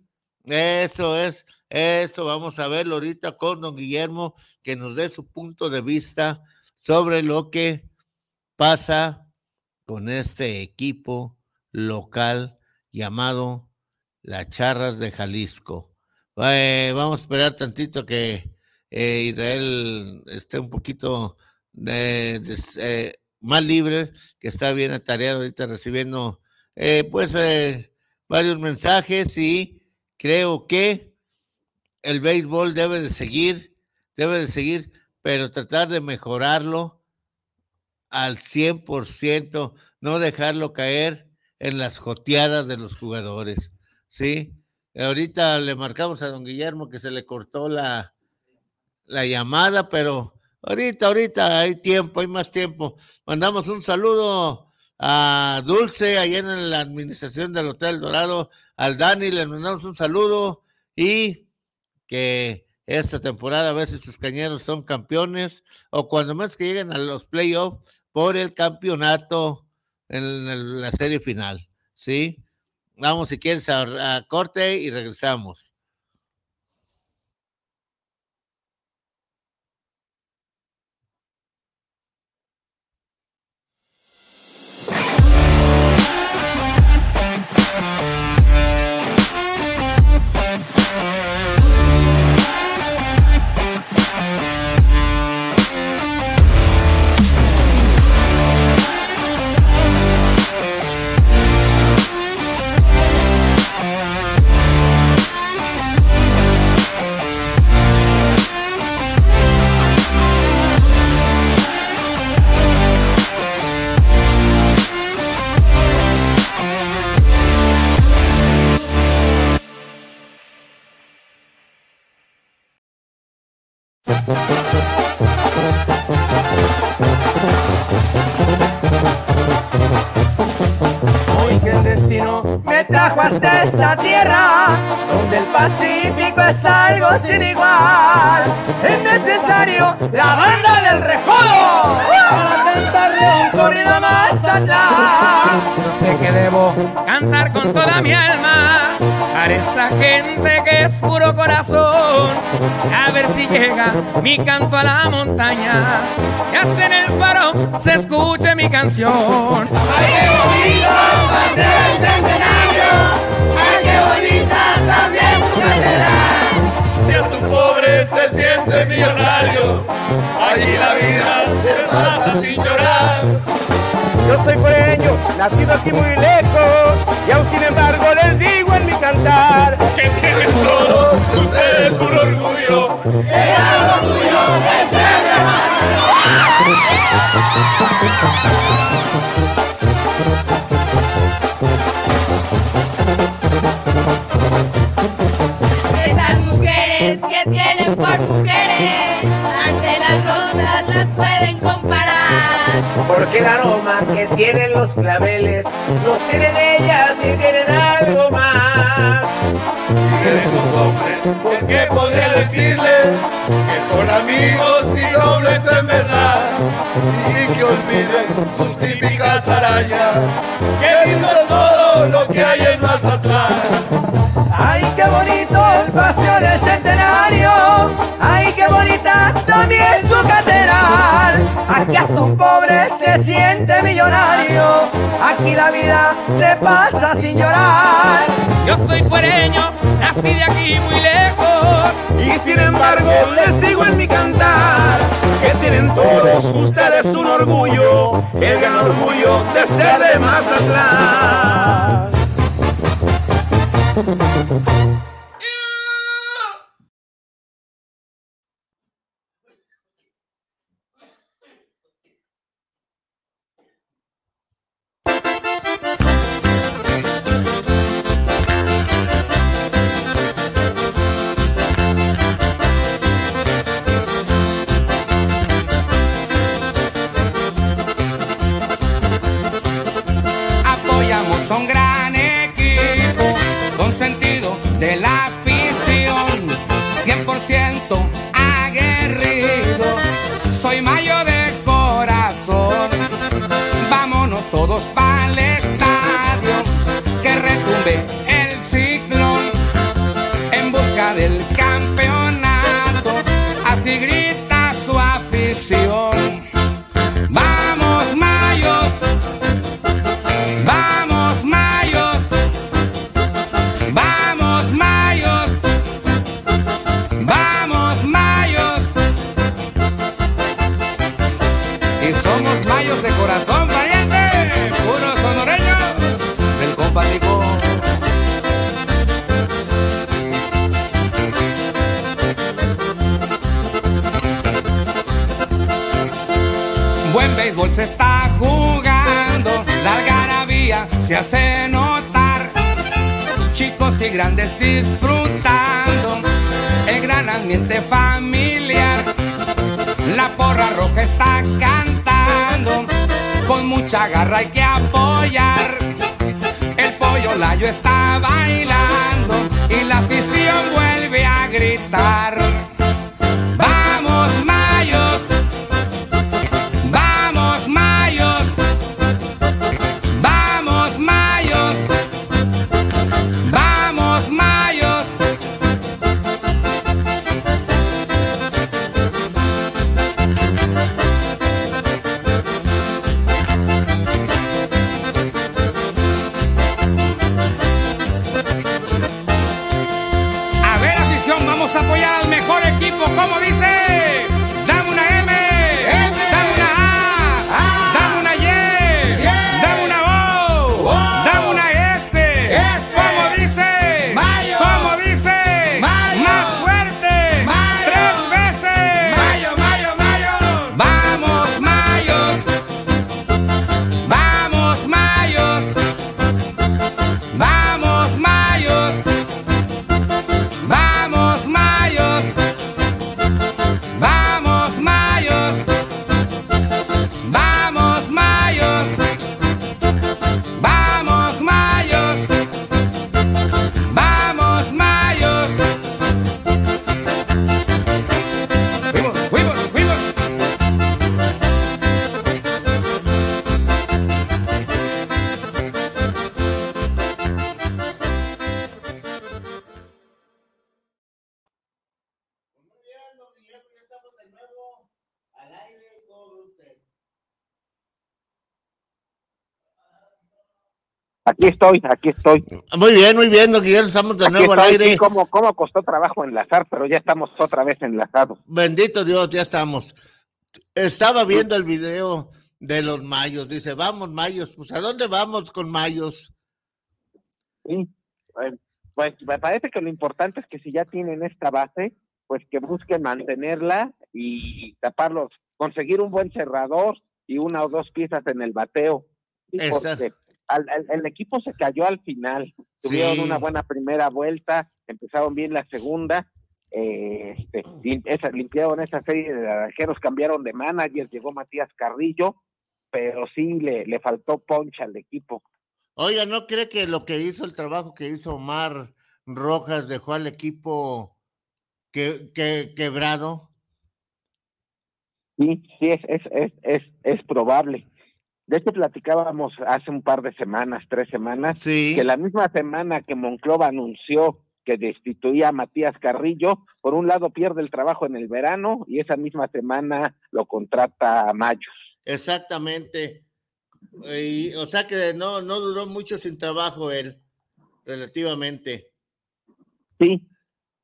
Eso es, eso vamos a verlo ahorita con don Guillermo, que nos dé su punto de vista sobre lo que pasa con este equipo local llamado las Charras de Jalisco. Vamos a esperar tantito que eh, Israel esté un poquito de- des- eh, más libre, que está bien atareado ahorita recibiendo eh, pues varios mensajes y creo que el béisbol debe de seguir, debe de seguir, pero tratar de mejorarlo al 100%, no dejarlo caer en las joteadas de los jugadores, ¿sí? Ahorita le marcamos a don Guillermo que se le cortó la, la llamada, pero ahorita, ahorita hay tiempo, hay más tiempo. Mandamos un saludo a Dulce, allá en la administración del Hotel Dorado, al Dani, le mandamos un saludo y que esta temporada a veces sus cañeros son campeones o cuando más que lleguen a los playoffs por el campeonato en la serie final, ¿sí? Vamos si quieres a, corte y regresamos. Hoy que el destino me trajo hasta esta tierra, donde el Pacífico es algo sin igual. Es necesario la banda del recodo para cantarle un corrido más allá. Sé que debo cantar con toda mi alma para esa gente que es puro corazón. A ver si llega mi canto a la montaña y hasta en el faro se escuche mi canción. ¡Ay, qué bonito va a ser el centenario! ¡Ay, qué bonita también tu catedral! Si a tu pobre se siente millonario, allí la vida se pasa sin llorar. Yo soy fueño, nacido aquí muy lejos, y aún sin embargo les digo en mi cantar que tienen todos ustedes un orgullo, el orgullo de ser de Esas mujeres que tienen por mujeres, las pueden comparar. Porque el aroma que tienen los claveles, los tienen ellas y tienen algo más. Y de los hombres, pues qué podría decirles que son amigos y nobles en verdad. Y que olviden sus típicas arañas, que es todo lo que hay en más atrás. ¡Ay, qué bonito el paseo del centenario! Aquí a un pobre se siente millonario, aquí la vida se pasa sin llorar. Yo soy fuereño, nací de aquí muy lejos. Y sin embargo les digo en mi cantar que tienen todos ustedes un orgullo, el gran orgullo de ser de Mazatlán. Un gran equipo con sentido de la afición, 100% grandes disfrutando el gran ambiente familiar. La porra roja está cantando, con mucha garra hay que apoyar. El pollo layo está bailando y la afición vuelve a gritar. Aquí estoy, aquí estoy. Muy bien, muy bien, don Guillermo, estamos de Aquí nuevo al estoy, aire. sí, cómo, cómo costó trabajo enlazar, pero ya estamos otra vez enlazados. Bendito Dios, ya estamos. Estaba viendo el video de los mayos, dice, vamos mayos, pues ¿a dónde vamos con mayos? Sí, eh, pues me parece que lo importante es que si ya tienen esta base, pues que busquen mantenerla y taparlos, conseguir un buen cerrador y una o dos piezas en el bateo. Sí, porque al- al- el equipo se cayó al final, tuvieron una buena primera vuelta, empezaron bien la segunda, eh, este, lim- esa- limpiaron esa serie de naranjeros, cambiaron de manager, llegó Matías Carrillo, pero sí le, le faltó poncha al equipo. Oiga, ¿no cree que lo que hizo, el trabajo que hizo Omar Rojas dejó al equipo que, que- quebrado? Sí, sí, es, es, es, es, es probable. De hecho, platicábamos hace un par de semanas, tres semanas, que la misma semana que Monclova anunció que destituía a Matías Carrillo, por un lado pierde el trabajo en el verano y esa misma semana lo contrata a Mayos. Exactamente. Y, o sea que no, no duró mucho sin trabajo él, relativamente. Sí,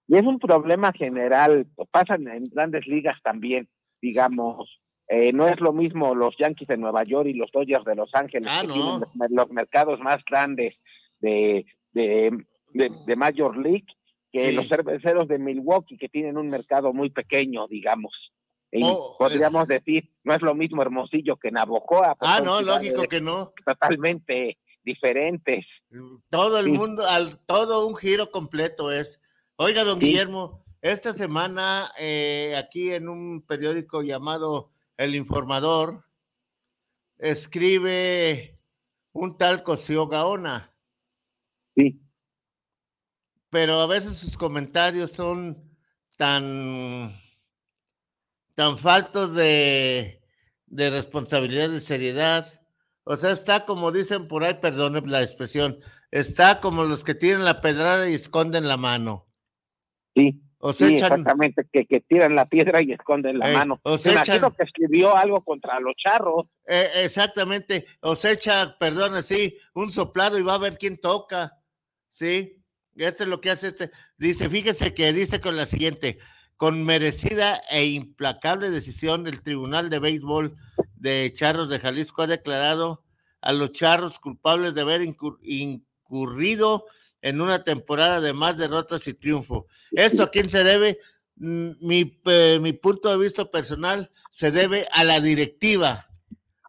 y es un problema general, pasan en grandes ligas también, digamos. Eh, no es lo mismo los Yankees de Nueva York y los Dodgers de Los Ángeles, Ah, que no. tienen los, los mercados más grandes de, de, de, de Major League, que Sí. los cerveceros de Milwaukee, que tienen un mercado muy pequeño, digamos. Y Oh, podríamos decir, no es lo mismo Hermosillo que Navojoa. Ah, no, lógico que no. Totalmente diferentes. Todo el Sí. mundo, al, todo un giro completo es. Oiga, don Sí. Guillermo, esta semana eh, aquí en un periódico llamado El Informador, escribe un tal Cosío Gaona. Sí. Pero a veces sus comentarios son tan, tan faltos de, de responsabilidad, de seriedad. O sea, está como dicen por ahí, perdone la expresión, está como los que tiran la pedrada y esconden la mano. Sí. O se sí, echan- exactamente, que, que tiran la piedra y esconden la Ey, mano. o Me se imagino que escribió algo contra los charros. Eh, exactamente, o se echa, perdón, así, un soplado y va a ver quién toca, ¿sí? Esto es lo que hace este. Dice, fíjese que dice con la siguiente, con merecida e implacable decisión, el Tribunal de Béisbol de Charros de Jalisco ha declarado a los Charros culpables de haber incur- incurrido en una temporada de más derrotas y triunfo. ¿Esto a quién se debe? Mi, mi punto de vista personal se debe a la directiva.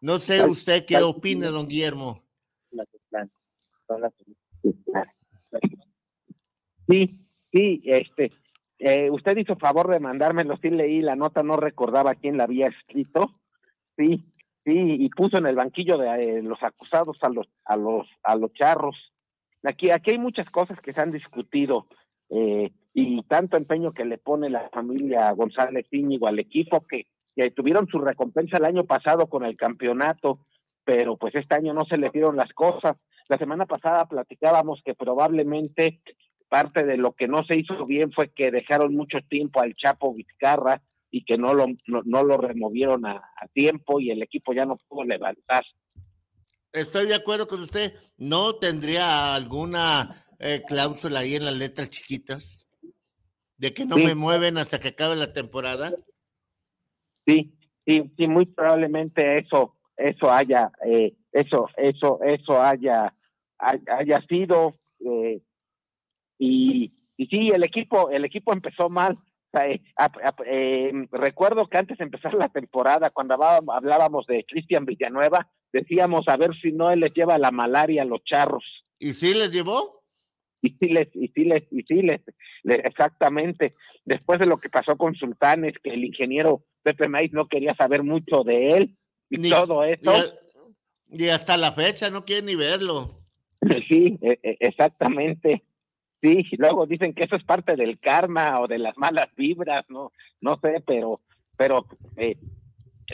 No sé usted qué opina, don Guillermo. Sí, sí, este, eh, usted hizo favor de mandármelo, sí leí la nota, no recordaba quién la había escrito, sí, sí, y puso en el banquillo de eh, los acusados a los, a los, a los charros. Aquí, aquí hay muchas cosas que se han discutido, eh, y tanto empeño que le pone la familia González Íñigo al equipo que, que tuvieron su recompensa el año pasado con el campeonato, pero pues este año no se le dieron las cosas. La semana pasada platicábamos que probablemente parte de lo que no se hizo bien fue que dejaron mucho tiempo al Chapo Vizcarra y que no lo, no, no lo removieron a, a tiempo y el equipo ya no pudo levantar. Estoy de acuerdo con usted. ¿No tendría alguna eh, cláusula ahí en las letras chiquitas? De que no Sí. me mueven hasta que acabe la temporada. Sí, sí, sí, muy probablemente eso, eso haya, eh, eso, eso, eso haya, hay- haya sido, eh, y, y sí, el equipo, el equipo empezó mal. Eh, eh, recuerdo que antes de empezar la temporada, cuando hablábamos, hablábamos de Cristian Villanueva, decíamos a ver si no él les lleva la malaria a los charros. ¿Y sí les llevó? Y sí les, y sí les, y sí les, le- exactamente. Después de lo que pasó con Sultanes, que el ingeniero Pepe Maíz no quería saber mucho de él y Ni- todo eso. Y, y hasta la fecha no quiere ni verlo. [LAUGHS] Sí, e- e- exactamente. Sí, luego dicen que eso es parte del karma o de las malas vibras, no, no sé, pero, pero eh,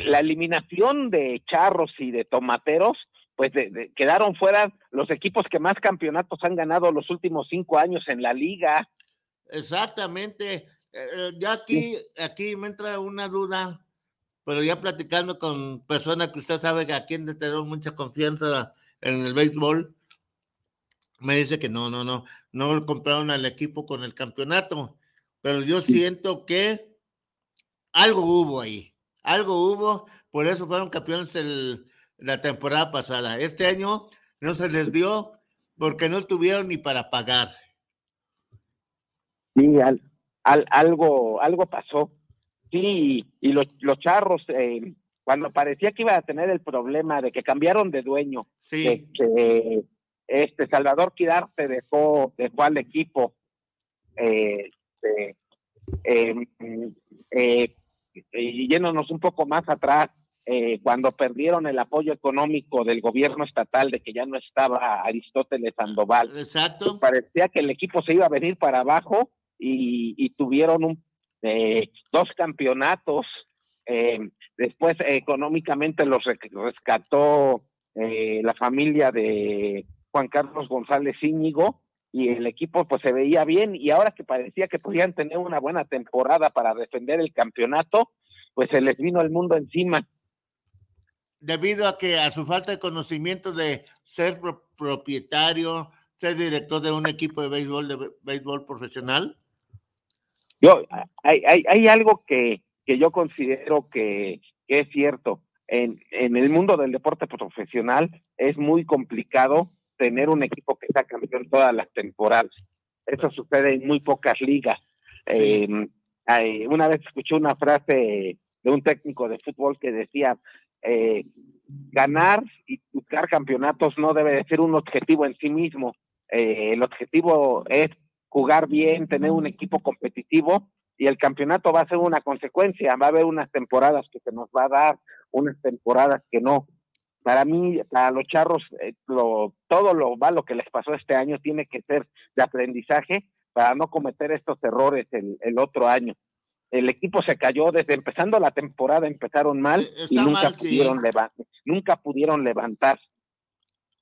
la eliminación de charros y de tomateros, pues de- de- quedaron fuera los equipos que más campeonatos han ganado los últimos cinco años en la liga. Exactamente. Eh, eh, ya aquí, aquí me entra una duda, pero ya platicando con personas que usted sabe que a quien le tenemos mucha confianza en el béisbol, me dice que no, no, no, no compraron al equipo con el campeonato, pero yo siento que algo hubo ahí, algo hubo, por eso fueron campeones el, la temporada pasada. Este año no se les dio porque no tuvieron ni para pagar. Sí, al, al- algo, algo pasó. Sí, y los, los charros, eh, cuando parecía que iba a tener el problema de que cambiaron de dueño, de que este Salvador Quirarte dejó, dejó al equipo, eh, este, eh, eh, y yéndonos un poco más atrás, eh, cuando perdieron el apoyo económico del gobierno estatal de que ya no estaba Aristóteles Sandoval. Exacto. Parecía que el equipo se iba a venir para abajo y, y tuvieron un, eh, dos campeonatos. eh, después económicamente los rescató eh, la familia de Juan Carlos González Íñigo y el equipo pues se veía bien y ahora que parecía que podían tener una buena temporada para defender el campeonato, pues se les vino el mundo encima. Debido a que a su falta de conocimiento de ser pro- propietario, ser director de un equipo de béisbol, de bé- béisbol profesional. Yo, hay, hay, hay algo que, que yo considero que, que es cierto. En, en el mundo del deporte profesional es muy complicado tener un equipo que sea campeón todas las temporadas. Eso sucede en muy pocas ligas. Eh, hay- una vez escuché una frase de un técnico de fútbol que decía, eh, ganar y buscar campeonatos no debe de ser un objetivo en sí mismo. Eh, el objetivo es jugar bien, tener un equipo competitivo y el campeonato va a ser una consecuencia. Va a haber unas temporadas que se nos va a dar, unas temporadas que no. Para mí, para los charros, eh, lo, todo lo malo que les pasó este año tiene que ser de aprendizaje para no cometer estos errores el, el otro año. El equipo se cayó desde empezando la temporada, empezaron mal y Eh, está nunca mal, sí. pudieron levantar, nunca pudieron levantar.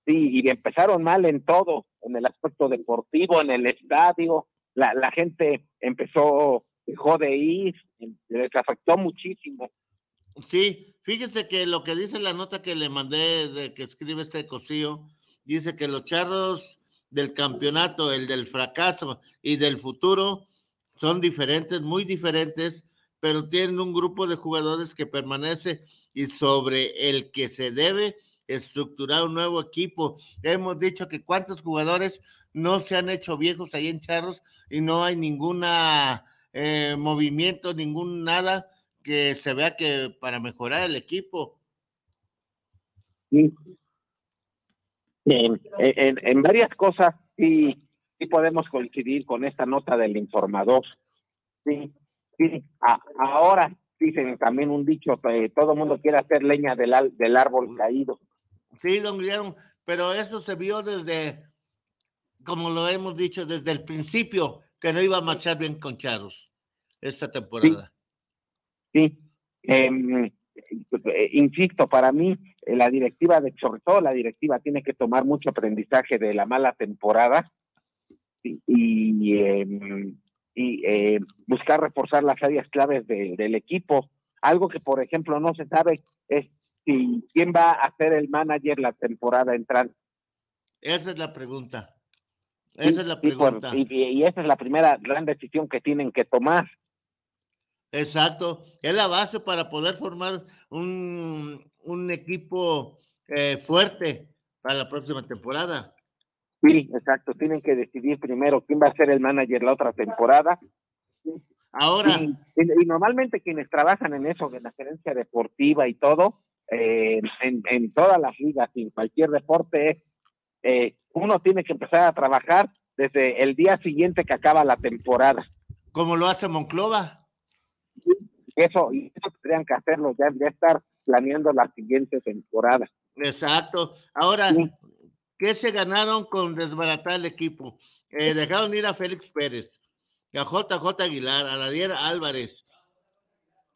Sí, y empezaron mal en todo, en el aspecto deportivo, en el estadio, la, la gente empezó, dejó de ir, les afectó muchísimo. Sí, fíjense que lo que dice la nota que le mandé de que escribe este cosío, dice que los charros del campeonato, el del fracaso y del futuro son diferentes, muy diferentes, pero tienen un grupo de jugadores que permanece y sobre el que se debe estructurar un nuevo equipo. Hemos dicho que cuántos jugadores no se han hecho viejos ahí en Charros y no hay ninguna eh, movimiento, ningún nada que se vea que para mejorar el equipo. Sí. En, en- en varias cosas sí, sí podemos coincidir con esta nota del informador. Sí, sí. A- ahora dicen también un dicho, eh, todo mundo quiere hacer leña del, al- del árbol caído. Sí, don Guillermo, pero eso se vio desde, como lo hemos dicho, desde el principio, que no iba a marchar bien con Charros esta temporada. Sí. Em, eh, insisto, para mí, eh, la directiva, de, sobre todo la directiva, tiene que tomar mucho aprendizaje de la mala temporada y, y, em, y, eh, buscar reforzar las áreas claves de- del equipo. Algo que, por ejemplo, no se sabe es si quién va a ser el manager la temporada entrante. Esa es la pregunta. Esa es la pregunta. y esa es la primera gran decisión que tienen que tomar. Exacto. Es la base para poder formar un, un equipo eh, fuerte para la próxima temporada. Sí, exacto. Tienen que decidir primero quién va a ser el manager la otra temporada. Ahora. Y, y- y normalmente quienes trabajan en eso, en la gerencia deportiva y todo, eh, en, en todas las ligas, en cualquier deporte, eh, uno tiene que empezar a trabajar desde el día siguiente que acaba la temporada. Como lo hace Monclova. Eso, y eso tendrían que hacerlo, ya, ya estar planeando la siguiente temporada. Exacto. Ahora, ¿qué se ganaron con desbaratar el equipo? Eh, dejaron ir a Félix Pérez, a JJ Aguilar, a Daniel Álvarez.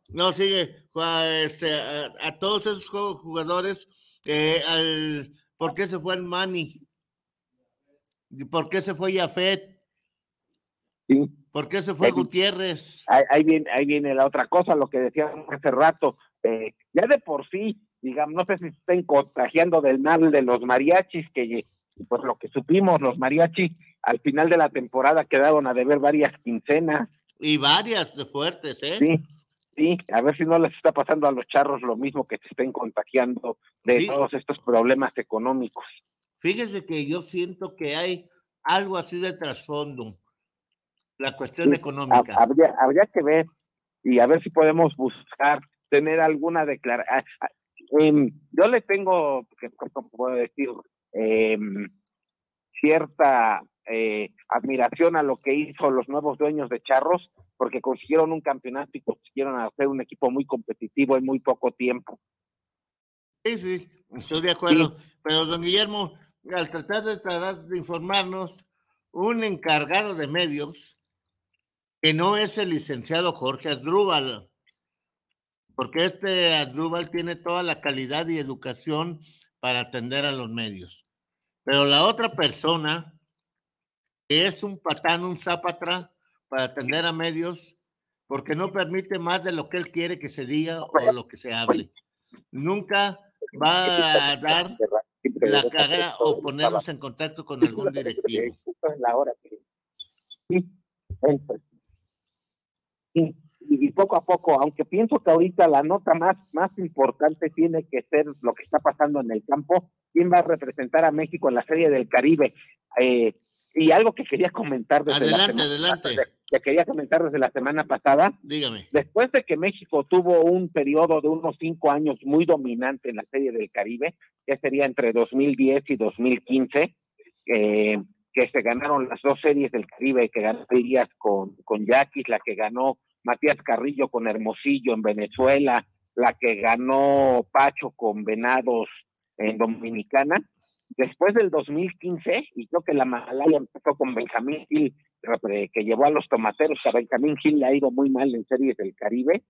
No, sigue a, este, a, a todos esos ju- jugadores. eh, al, ¿Por qué se fue el Mani? ¿Por qué se fue Yafet? Sí. ¿Por qué se fue Ahí- Gutiérrez? Ahí, ahí viene, ahí viene la otra cosa, lo que decíamos hace rato. eh, ya de por sí, digamos, no sé si se estén contagiando del mal de los mariachis, que pues lo que supimos, los mariachi al final de la temporada quedaron a deber varias quincenas. Y varias de fuertes, ¿eh? Sí, sí, a ver si no les está pasando a los charros lo mismo que se estén contagiando de Sí. todos estos problemas económicos. Fíjese que yo siento que hay algo así de trasfondo. La cuestión Sí, económica. ha- Habría, habría que ver y a ver si podemos buscar tener alguna declaración. yo le tengo, que- ¿cómo puedo decir? Em, cierta eh, admiración a lo que hizo los nuevos dueños de Charros, porque consiguieron un campeonato y consiguieron hacer un equipo muy competitivo en muy poco tiempo. Sí, sí, estoy de acuerdo. Pero, don Guillermo, al tratar de, tratar de informarnos, un encargado de medios, que no es el licenciado Jorge Asdrúbal, porque este Asdrúbal tiene toda la calidad y educación para atender a los medios. Pero la otra persona, que es un patán, un zapatra, para atender a medios, porque no permite más de lo que él quiere que se diga o lo que se hable. Nunca va a dar la cara o ponernos en contacto con algún directivo. La hora. Sí, y, y poco a poco, aunque pienso que ahorita la nota más, más importante tiene que ser lo que está pasando en el campo, quién va a representar a México en la Serie del Caribe. Eh, y algo que quería comentar desde la semana- adelante. que quería comentar desde la semana pasada, Dígame. Después de que México tuvo un periodo de unos cinco años muy dominante en la Serie del Caribe, que sería entre 2010 y 2015, eh, que se ganaron las dos series del Caribe, que ganó Díaz con, con Yaquis, la que ganó Matías Carrillo con Hermosillo en Venezuela, la que ganó Pacho con Venados en Dominicana. Después del 2015, y creo que la Malaya empezó con Benjamín Gil, que llevó a los tomateros, a Benjamín Gil le ha ido muy mal en series del Caribe.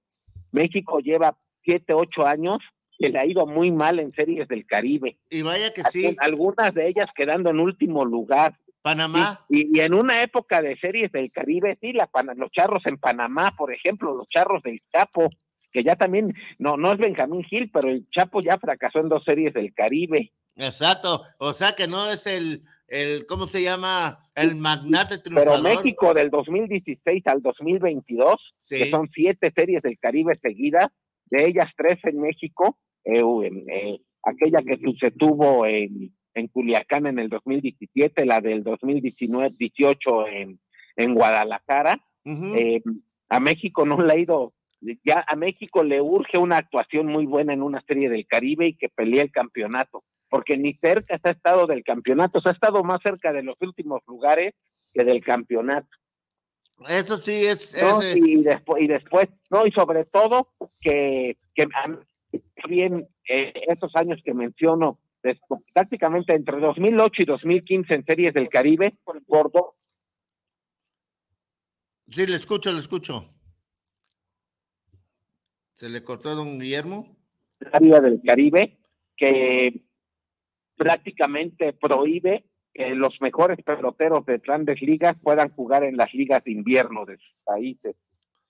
México lleva siete, ocho años que le ha ido muy mal en series del Caribe. Y vaya que sí. Algunas de ellas quedando en último lugar. Panamá. Y, y en una época de series del Caribe, sí, la, los charros en Panamá, por ejemplo, los charros del Chapo, que ya también, no, no es Benjamín Gil, pero el Chapo ya fracasó en dos series del Caribe. Exacto. O sea que no es el, el ¿cómo se llama? El magnate Pero triunfador. México del 2016 al 2022, Sí. que son siete series del Caribe seguidas, de ellas tres en México, eh, eh, aquella que se tuvo en, en Culiacán en el 2017, la del 2019-18 en, en Guadalajara. Eh, a México no le ha ido, ya a México le urge una actuación muy buena en una serie del Caribe y que pelee el campeonato, porque ni cerca se ha estado del campeonato, se ha estado más cerca de los últimos lugares que del campeonato. Eso sí es. ¿no? ese- Y después, y después, no, y sobre todo que, que bien eh, estos años que menciono, prácticamente entre 2008 y 2015 en series del Caribe, por dos Sí, le escucho, le escucho. ¿Se le cortó a don Guillermo? área del Caribe que prácticamente prohíbe que los mejores peloteros de grandes ligas puedan jugar en las ligas de invierno de sus países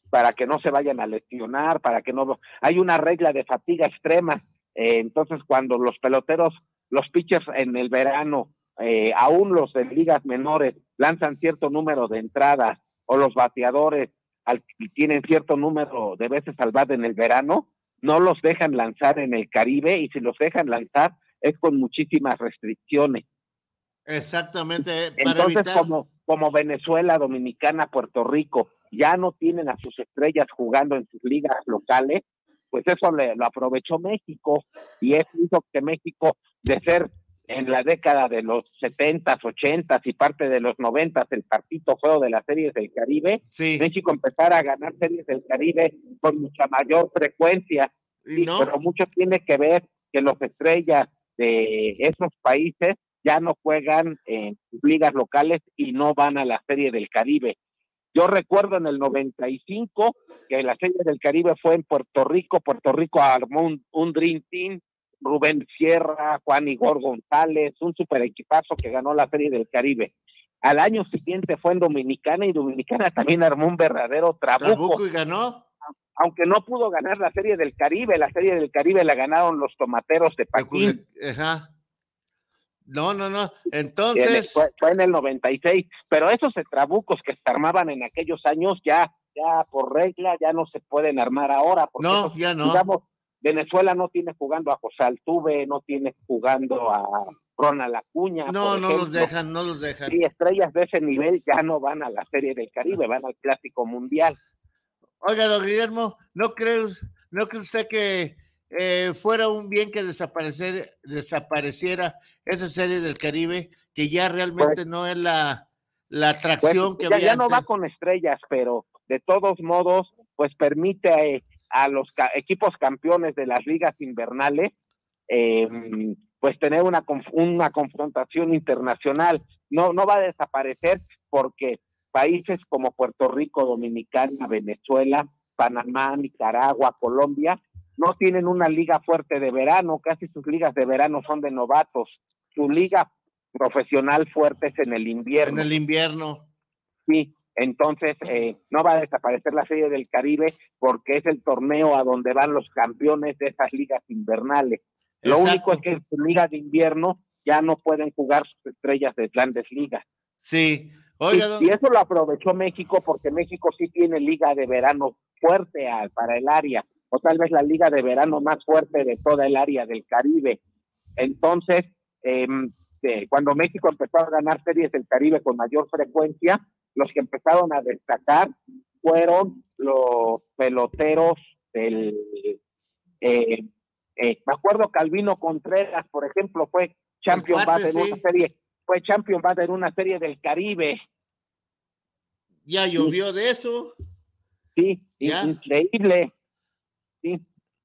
para que no se vayan a lesionar, para que no hay una regla de fatiga extrema. Eh, entonces, cuando los peloteros, los pitchers en el verano, eh, aún los de ligas menores lanzan cierto número de entradas o los bateadores al- tienen cierto número de veces al bat en el verano, no los dejan lanzar en el Caribe y si los dejan lanzar es con muchísimas restricciones. Exactamente. Para Entonces, evitar. como, como Venezuela, Dominicana, Puerto Rico ya no tienen a sus estrellas jugando en sus ligas locales, pues eso le, lo aprovechó México y eso hizo que México, de ser en la década de los 70s, 80s y parte de los 90s el partito juego de las series del Caribe, México empezara a ganar series del Caribe con mucha mayor frecuencia. Sí, Pero mucho tiene que ver que los estrellas de esos países ya no juegan en ligas locales y no van a la Serie del Caribe. Yo recuerdo en el 95 que la Serie del Caribe fue en Puerto Rico. Puerto Rico armó un, un Dream Team, Rubén Sierra, Juan Igor González, un super equipazo que ganó la Serie del Caribe. Al año siguiente fue en Dominicana y Dominicana también armó un verdadero trabuco. Trabuco y ganó. Aunque no pudo ganar la Serie del Caribe, la Serie del Caribe la ganaron los tomateros de Paquín. Ajá. No, no, no. En el- Entonces, fue, fue en el 96, pero esos trabucos que se armaban en aquellos años ya, ya por regla ya no se pueden armar ahora. Porque No, esos, ya no. Digamos, Venezuela no tiene jugando a José Altuve, no tiene jugando a Ronald Acuña. no, no los dejan, no los dejan. Y estrellas de ese nivel ya no van a la Serie del Caribe, van al Clásico Mundial. Oiga, don Guillermo, ¿no cree, no cree usted que eh, fuera un bien que desaparecer, desapareciera esa serie del Caribe, que ya realmente no es la, la Pues, atracción que ya, había ya no va con estrellas, pero de todos modos, pues permite eh, a los ca- equipos campeones de las ligas invernales, eh, pues tener una, conf- una confrontación internacional. No, no va a desaparecer porque países como Puerto Rico, Dominicana, Venezuela, Panamá, Nicaragua, Colombia, no tienen una liga fuerte de verano, casi sus ligas de verano son de novatos. Su liga profesional fuerte es en el invierno. En el invierno. Sí, entonces eh, no va a desaparecer la Serie del Caribe porque es el torneo a donde van los campeones de esas ligas invernales. Lo único es que en su liga de invierno ya no pueden jugar sus estrellas de grandes ligas. Sí, oiga, y, eso lo aprovechó México porque México sí tiene liga de verano fuerte a- para el área, o tal vez la liga de verano más fuerte de toda el área del Caribe. Entonces, eh, cuando México empezó a ganar series del Caribe con mayor frecuencia, los que empezaron a destacar fueron los peloteros del... eh, eh, me acuerdo Calvino Contreras, por ejemplo, fue champion bat en una sí. serie, fue champion bat en una serie del Caribe. ya llovió de eso. Sí, Ya. increíble.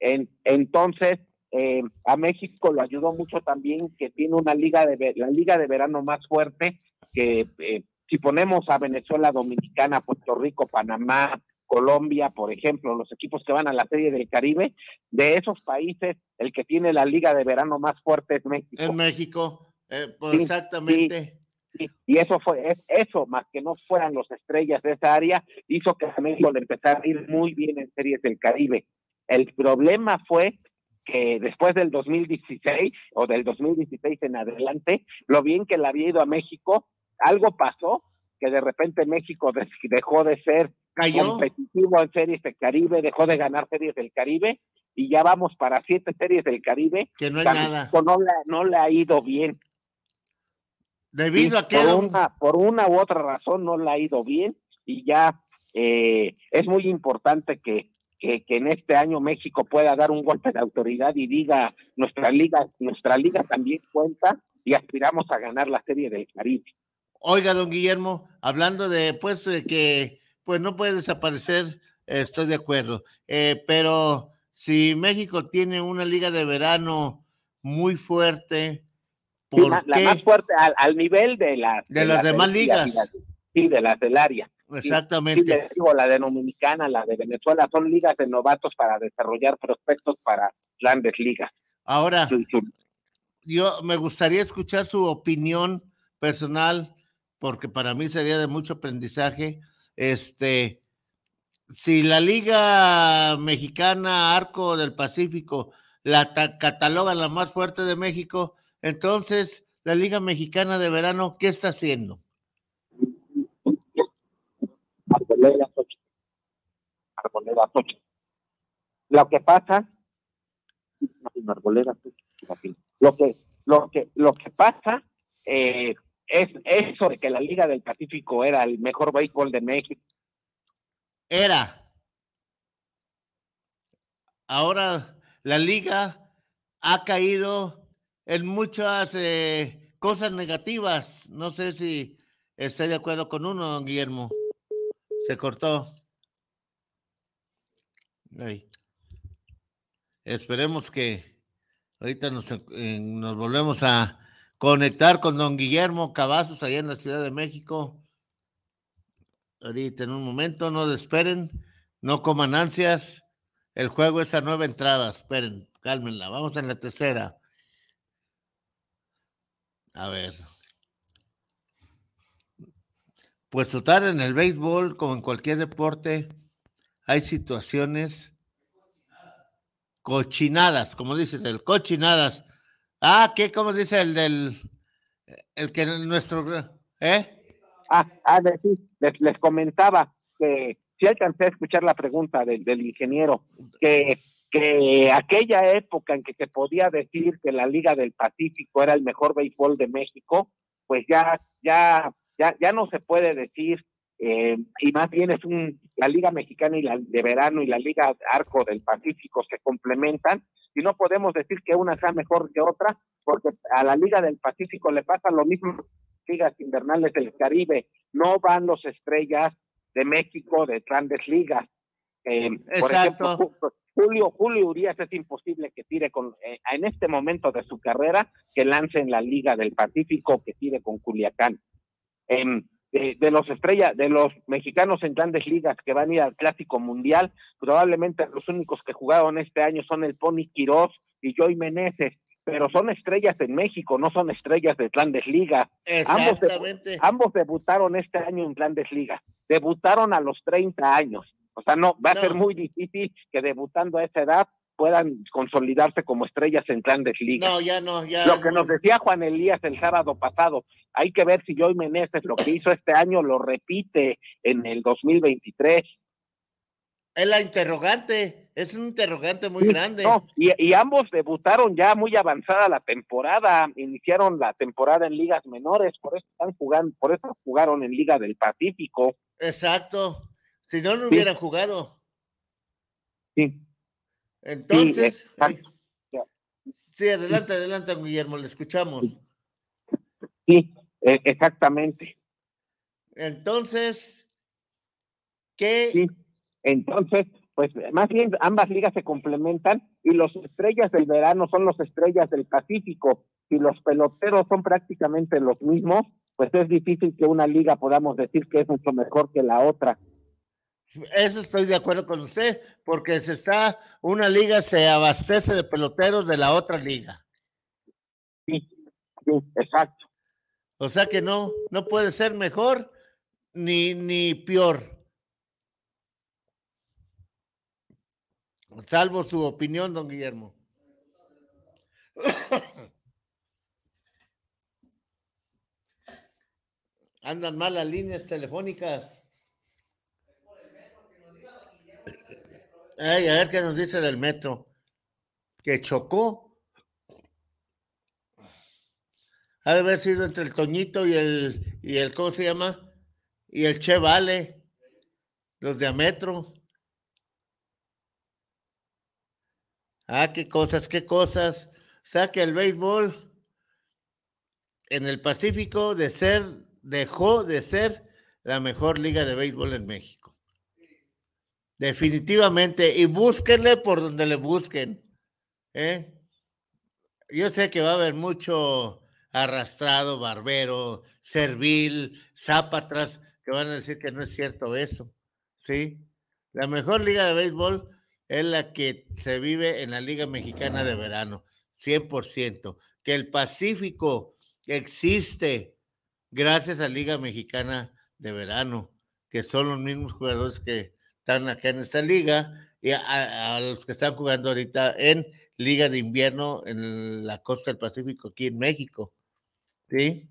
En- entonces, eh, a México lo ayudó mucho también que tiene una liga de la liga de verano más fuerte que eh, si ponemos a Venezuela, Dominicana, Puerto Rico, Panamá, Colombia, por ejemplo, los equipos que van a la Serie del Caribe, de esos países, el que tiene la liga de verano más fuerte es México. En México, eh, pues, Sí, exactamente. Sí, y eso fue, es, eso más que no fueran los estrellas de esa área, hizo que a México le empezara a ir muy bien en series del Caribe. El problema fue que después del 2016 o del 2016 en adelante, lo bien que le había ido a México, algo pasó que de repente México dejó de ser Cayó. competitivo en series del Caribe, dejó de ganar series del Caribe y ya vamos para siete series del Caribe. Que no hay nada. No, le- no le ha ido bien. Debido a que por era un- una, por una u otra razón no le ha ido bien y ya eh, es muy importante que, que, que en este año México pueda dar un golpe de autoridad y diga nuestra liga, nuestra liga también cuenta y aspiramos a ganar la serie del Caribe. Oiga, don Guillermo, hablando de pues eh, que pues no puede desaparecer, eh, estoy de acuerdo. Eh, pero si México tiene una liga de verano muy fuerte, Sí, ¿por ma- la qué? más fuerte al, al nivel de las De las demás ligas. Sí, de las del área. Exactamente. Sí, les digo, la de Dominicana, la de Venezuela, son ligas de novatos para desarrollar prospectos para grandes ligas. Ahora, yo me gustaría escuchar su opinión personal, porque para mí sería de mucho aprendizaje. Este, si la Liga Mexicana Arco del Pacífico la ta- cataloga la más fuerte de México, entonces la Liga Mexicana de Verano, ¿qué está haciendo? Arboledas ocho. Arboledas ocho. Lo que pasa, Arboledas ocho. lo que, lo que, lo que pasa eh, es eso de que la Liga del Pacífico era el mejor béisbol de México. Era. Ahora la liga ha caído en muchas eh, cosas negativas. No sé si estoy de acuerdo con uno, don Guillermo. Se cortó. Esperemos que ahorita nos, volvemos a conectar con don Guillermo Cavazos allá en la Ciudad de México. Ahorita en un momento, no esperen, no coman ansias. El juego es a nueve entradas. Esperen, cálmenla. Vamos en la tercera. A ver. Pues total, en el béisbol, como en cualquier deporte, hay situaciones cochinadas, como dice el cochinadas. Ah, ¿qué? ¿Cómo dice el del El que nuestro, ¿eh? Ah, ah, les, les comentaba que si alcancé a escuchar la pregunta del, del ingeniero, que, que aquella época en que se podía decir que la Liga del Pacífico era el mejor béisbol de México, pues ya, ya, ya, ya no se puede decir, eh, y más bien es un, la Liga Mexicana y la de verano y la Liga Arco del Pacífico se complementan, y no podemos decir que una sea mejor que otra, porque a la Liga del Pacífico le pasa lo mismo ligas invernales del Caribe, no van los estrellas de México de grandes ligas. Eh, por ejemplo, Ju- Julio, Julio Urias es imposible que tire con, eh, en este momento de su carrera, que lance en la Liga del Pacífico, que tire con Culiacán. Em, de, de los estrellas, de los mexicanos en grandes ligas que van a ir al Clásico Mundial, probablemente los únicos que jugaron este año son el Pony Quirós y Joey Meneses, pero son estrellas en México, no son estrellas de grandes ligas. Ambos, debu- ambos debutaron este año en grandes ligas, debutaron a los 30 años, o sea, no, va a ser muy difícil que debutando a esa edad puedan consolidarse como estrellas en grandes ligas. No, ya no, ya. Lo que nos decía Juan Elías el sábado pasado, hay que ver si Joey Meneses lo que hizo este año lo repite en el 2023. Es la interrogante, es un interrogante muy grande. No, y, y ambos debutaron ya muy avanzada la temporada, iniciaron la temporada en ligas menores, por eso están jugando, por eso jugaron en Liga del Pacífico. Exacto. Si no, no Sí. hubieran jugado. Sí. Entonces, Sí, [LAUGHS] sí, adelante, adelante, Guillermo, le escuchamos. Sí, e- exactamente. Entonces, ¿qué? Sí. Entonces, pues más bien ambas ligas se complementan y los estrellas del verano son los estrellas del Pacífico. Si los peloteros son prácticamente los mismos, pues es difícil que una liga podamos decir que es mucho mejor que la otra. Eso estoy de acuerdo con usted, porque se está, una liga se abastece de peloteros de la otra liga. Sí, sí, exacto. O sea que no, no puede ser mejor ni, ni peor. Salvo su opinión, don Guillermo. [COUGHS] Andan mal las líneas telefónicas. A ver qué nos dice del metro. Que chocó. Ha de haber sido entre el Toñito y el, y el, ¿cómo se llama? Y el Che Vale. Los de Ametro. Ah, qué cosas, qué cosas. O sea que el béisbol en el Pacífico de ser, dejó de ser la mejor liga de béisbol en México. Definitivamente. Y búsquenle por donde le busquen. ¿eh? Yo sé que va a haber mucho arrastrado, barbero, servil, zápatras, que van a decir que no es cierto eso. ¿Sí? La mejor liga de béisbol es la que se vive en la Liga Mexicana de Verano, 100%. Que el Pacífico existe gracias a Liga Mexicana de Verano, que son los mismos jugadores que están acá en esta liga y a, los que están jugando ahorita en Liga de Invierno en la costa del Pacífico, aquí en México. ¿Sí?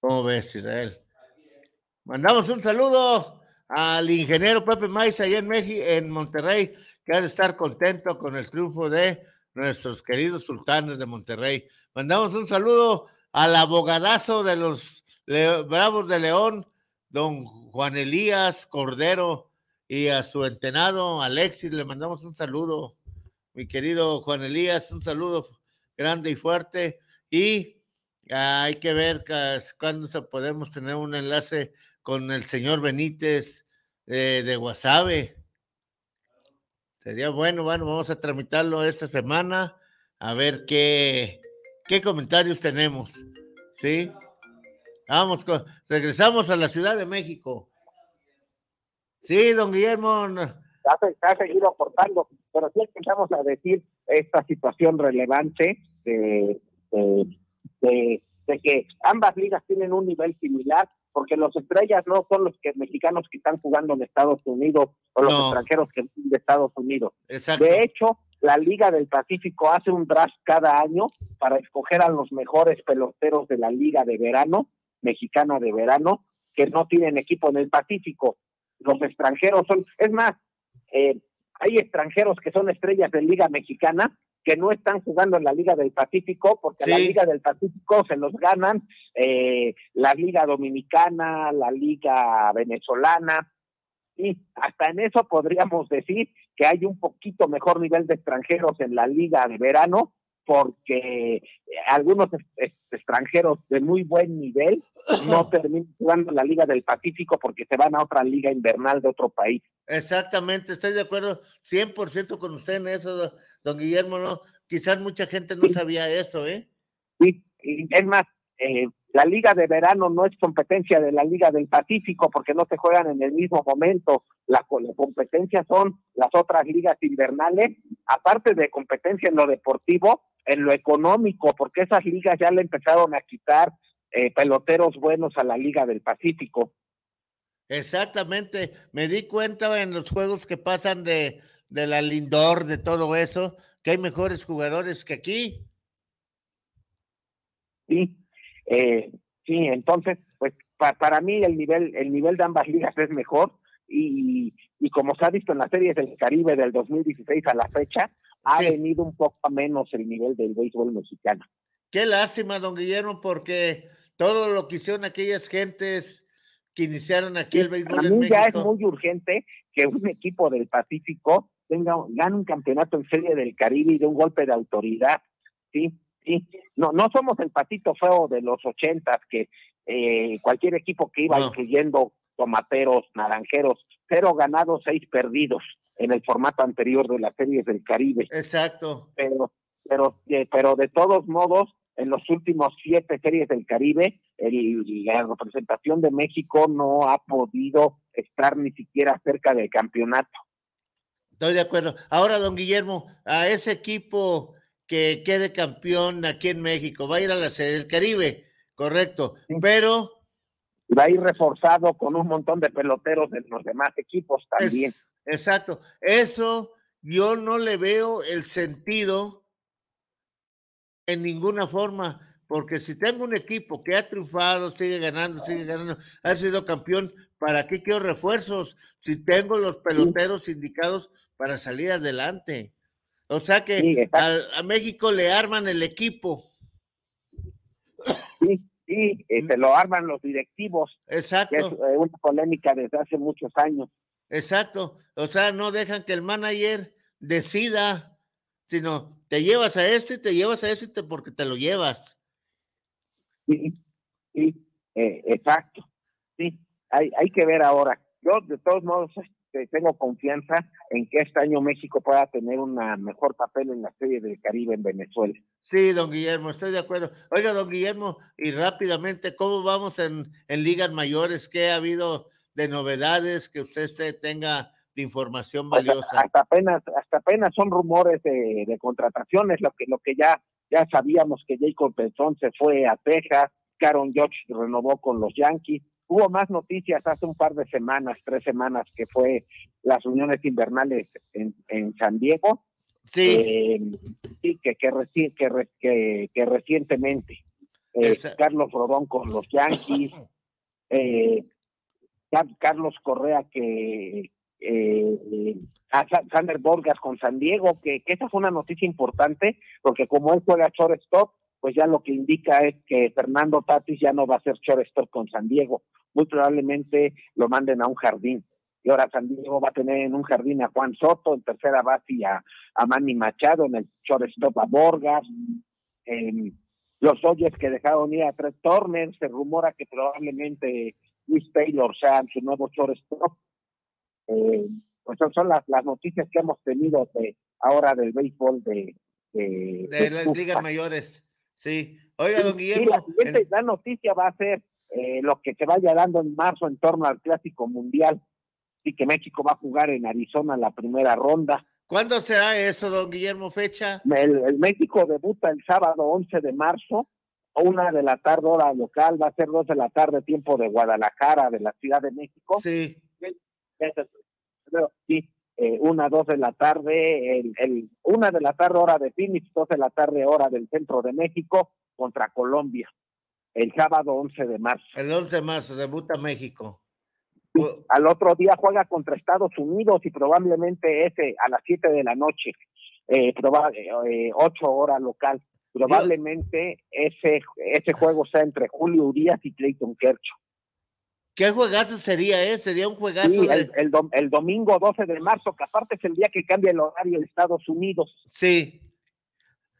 ¿Cómo ves, Israel? Mandamos un saludo al ingeniero Pepe Maiz allá en México, en Monterrey, que ha de estar contento con el triunfo de nuestros queridos sultanes de Monterrey. Mandamos un saludo al abogadazo de los Bravos de León, don Juan Elías Cordero, y a su entenado Alexis, le mandamos un saludo, mi querido Juan Elías, un saludo grande y fuerte. Y hay que ver cuándo podemos tener un enlace con el señor Benítez eh, de Guasave. Sería bueno, bueno, vamos a tramitarlo esta semana, a ver qué, qué comentarios tenemos. ¿Sí? Vamos, regresamos a la Ciudad de México. Sí, don Guillermo. se ha, se ha seguido aportando, pero sí empezamos a decir esta situación relevante de, de, de- de que ambas ligas tienen un nivel similar, porque los estrellas no son los que mexicanos que están jugando en Estados Unidos o los No. extranjeros que de Estados Unidos. Exacto. De hecho, la Liga del Pacífico hace un draft cada año para escoger a los mejores peloteros de la Liga de Verano, mexicana de verano, que no tienen equipo en el Pacífico. Los extranjeros son, es más, eh, hay extranjeros que son estrellas de Liga Mexicana que no están jugando en la Liga del Pacífico, porque la Sí. Liga del Pacífico se los ganan eh, la Liga Dominicana, la Liga Venezolana, y hasta en eso podríamos decir que hay un poquito mejor nivel de extranjeros en la Liga de verano, porque algunos ex- ex- extranjeros de muy buen nivel no terminan jugando la Liga del Pacífico porque se van a otra liga invernal de otro país. Exactamente, estoy de acuerdo 100% con usted en eso, do- don Guillermo, ¿no? Quizás mucha gente no sabía eso, ¿eh? Sí, y es más, eh, la liga de verano no es competencia de la liga del Pacífico porque no se juegan en el mismo momento. La, la competencia son las otras ligas invernales, aparte de competencia en lo deportivo, en lo económico, porque esas ligas ya le empezaron a quitar eh, peloteros buenos a la liga del Pacífico. Exactamente, me di cuenta en los juegos que pasan de, de la Lindor, de todo eso, que hay mejores jugadores que aquí. Sí, eh, sí, entonces, pues pa- para mí el nivel, el nivel de ambas ligas es mejor y, y como se ha visto en las series del Caribe del 2016 a la fecha, ha venido un poco a menos el nivel del béisbol mexicano. Qué lástima, don Guillermo, porque todo lo que hicieron aquellas gentes que iniciaron aquí el béisbol Para en ya es muy urgente que un equipo del Pacífico tenga, gane un campeonato en serie del Caribe y de un golpe de autoridad. Sí, sí. No, no somos el patito feo de los ochentas que eh, cualquier equipo que iba No. incluyendo tomateros, naranjeros, cero ganados, seis perdidos en el formato anterior de las series del Caribe. Exacto. Pero, pero, eh, pero de todos modos, en los últimos siete series del Caribe, el- la representación de México no ha podido estar ni siquiera cerca del campeonato. Estoy de acuerdo. Ahora, don Guillermo, a ese equipo que quede campeón aquí en México, va a ir a la Serie del Caribe, correcto. Pero Va a ir reforzado con un montón de peloteros de los demás equipos también. Es- exacto. Eso yo no le veo el sentido en ninguna forma, porque si tengo un equipo que ha triunfado, sigue ganando, sigue ganando, ha sido campeón, ¿para qué quiero refuerzos? Si tengo los peloteros indicados para salir adelante. O sea que a, México le arman el equipo. Sí, sí, eh, se lo arman los directivos. Exacto. que es eh, una polémica desde hace muchos años. Exacto. O sea, no dejan que el manager decida, sino te llevas a este, te llevas a este porque te lo llevas. Sí, sí, eh, exacto. Sí, hay, hay que ver ahora. Yo, de todos modos, este, tengo confianza en que este año México pueda tener un mejor papel en la Serie del Caribe en Venezuela. Sí, don Guillermo, estoy de acuerdo. Oiga, don Guillermo, y rápidamente, ¿cómo vamos en, en ligas mayores? ¿Qué ha habido de novedades que usted tenga de información valiosa? Hasta apenas, hasta apenas son rumores de, de contrataciones, lo que, lo que ya, ya sabíamos que Jacob Benson se fue a Texas, Karen George renovó con los Yankees. Hubo más noticias hace un par de semanas, tres semanas, que fue las uniones invernales en, en San Diego. Sí. Eh, sí, que, que, reci- que, re- que, que recientemente. eh, Carlos Rodón con los Yankees. [LAUGHS] eh, Carlos Correa que eh, a Sa- Sander Borgas con San Diego, que, esa fue una noticia importante, porque como él juega shortstop, pues ya lo que indica es que Fernando Tatis ya no va a ser shortstop con San Diego, muy probablemente lo manden a un jardín. Y ahora San Diego va a tener en un jardín a Juan Soto, en tercera base a, a Manny Machado, en el shortstop a Borgas, en los Dodgers que dejaron ir a Trent Turner, se rumora que probablemente Luis Taylor sea su nuevo shortstop. Eh, pues son, son las, las noticias que hemos tenido de ahora del béisbol de, de, De las ligas mayores. Sí. Oiga, don Sí, Guillermo. la siguiente gran noticia va a ser eh, lo que se vaya dando en marzo en torno al Clásico Mundial. y que México va a jugar en Arizona la primera ronda. ¿Cuándo será eso, don Guillermo? ¿Fecha? El, el México debuta el sábado 11 de marzo, una de la tarde hora local, va a ser dos de la tarde tiempo de Guadalajara, de la Ciudad de México. Sí. Sí, eh, una, dos de la tarde, el, el, una de la tarde hora de Phoenix, dos de la tarde hora del centro de México contra Colombia, el sábado 11 de marzo. El 11 de marzo debuta México. Al otro día juega contra Estados Unidos y probablemente ese a las 7 de la noche, eh, probable, eh, 8 horas local. Probablemente ese, ese juego sea entre Julio Urias y Clayton Kercho. ¿Qué juegazo sería, eh? Sería un juegazo. Sí, de- el, el dom- el domingo 12 de marzo, que aparte es el día que cambia el horario de Estados Unidos. Sí.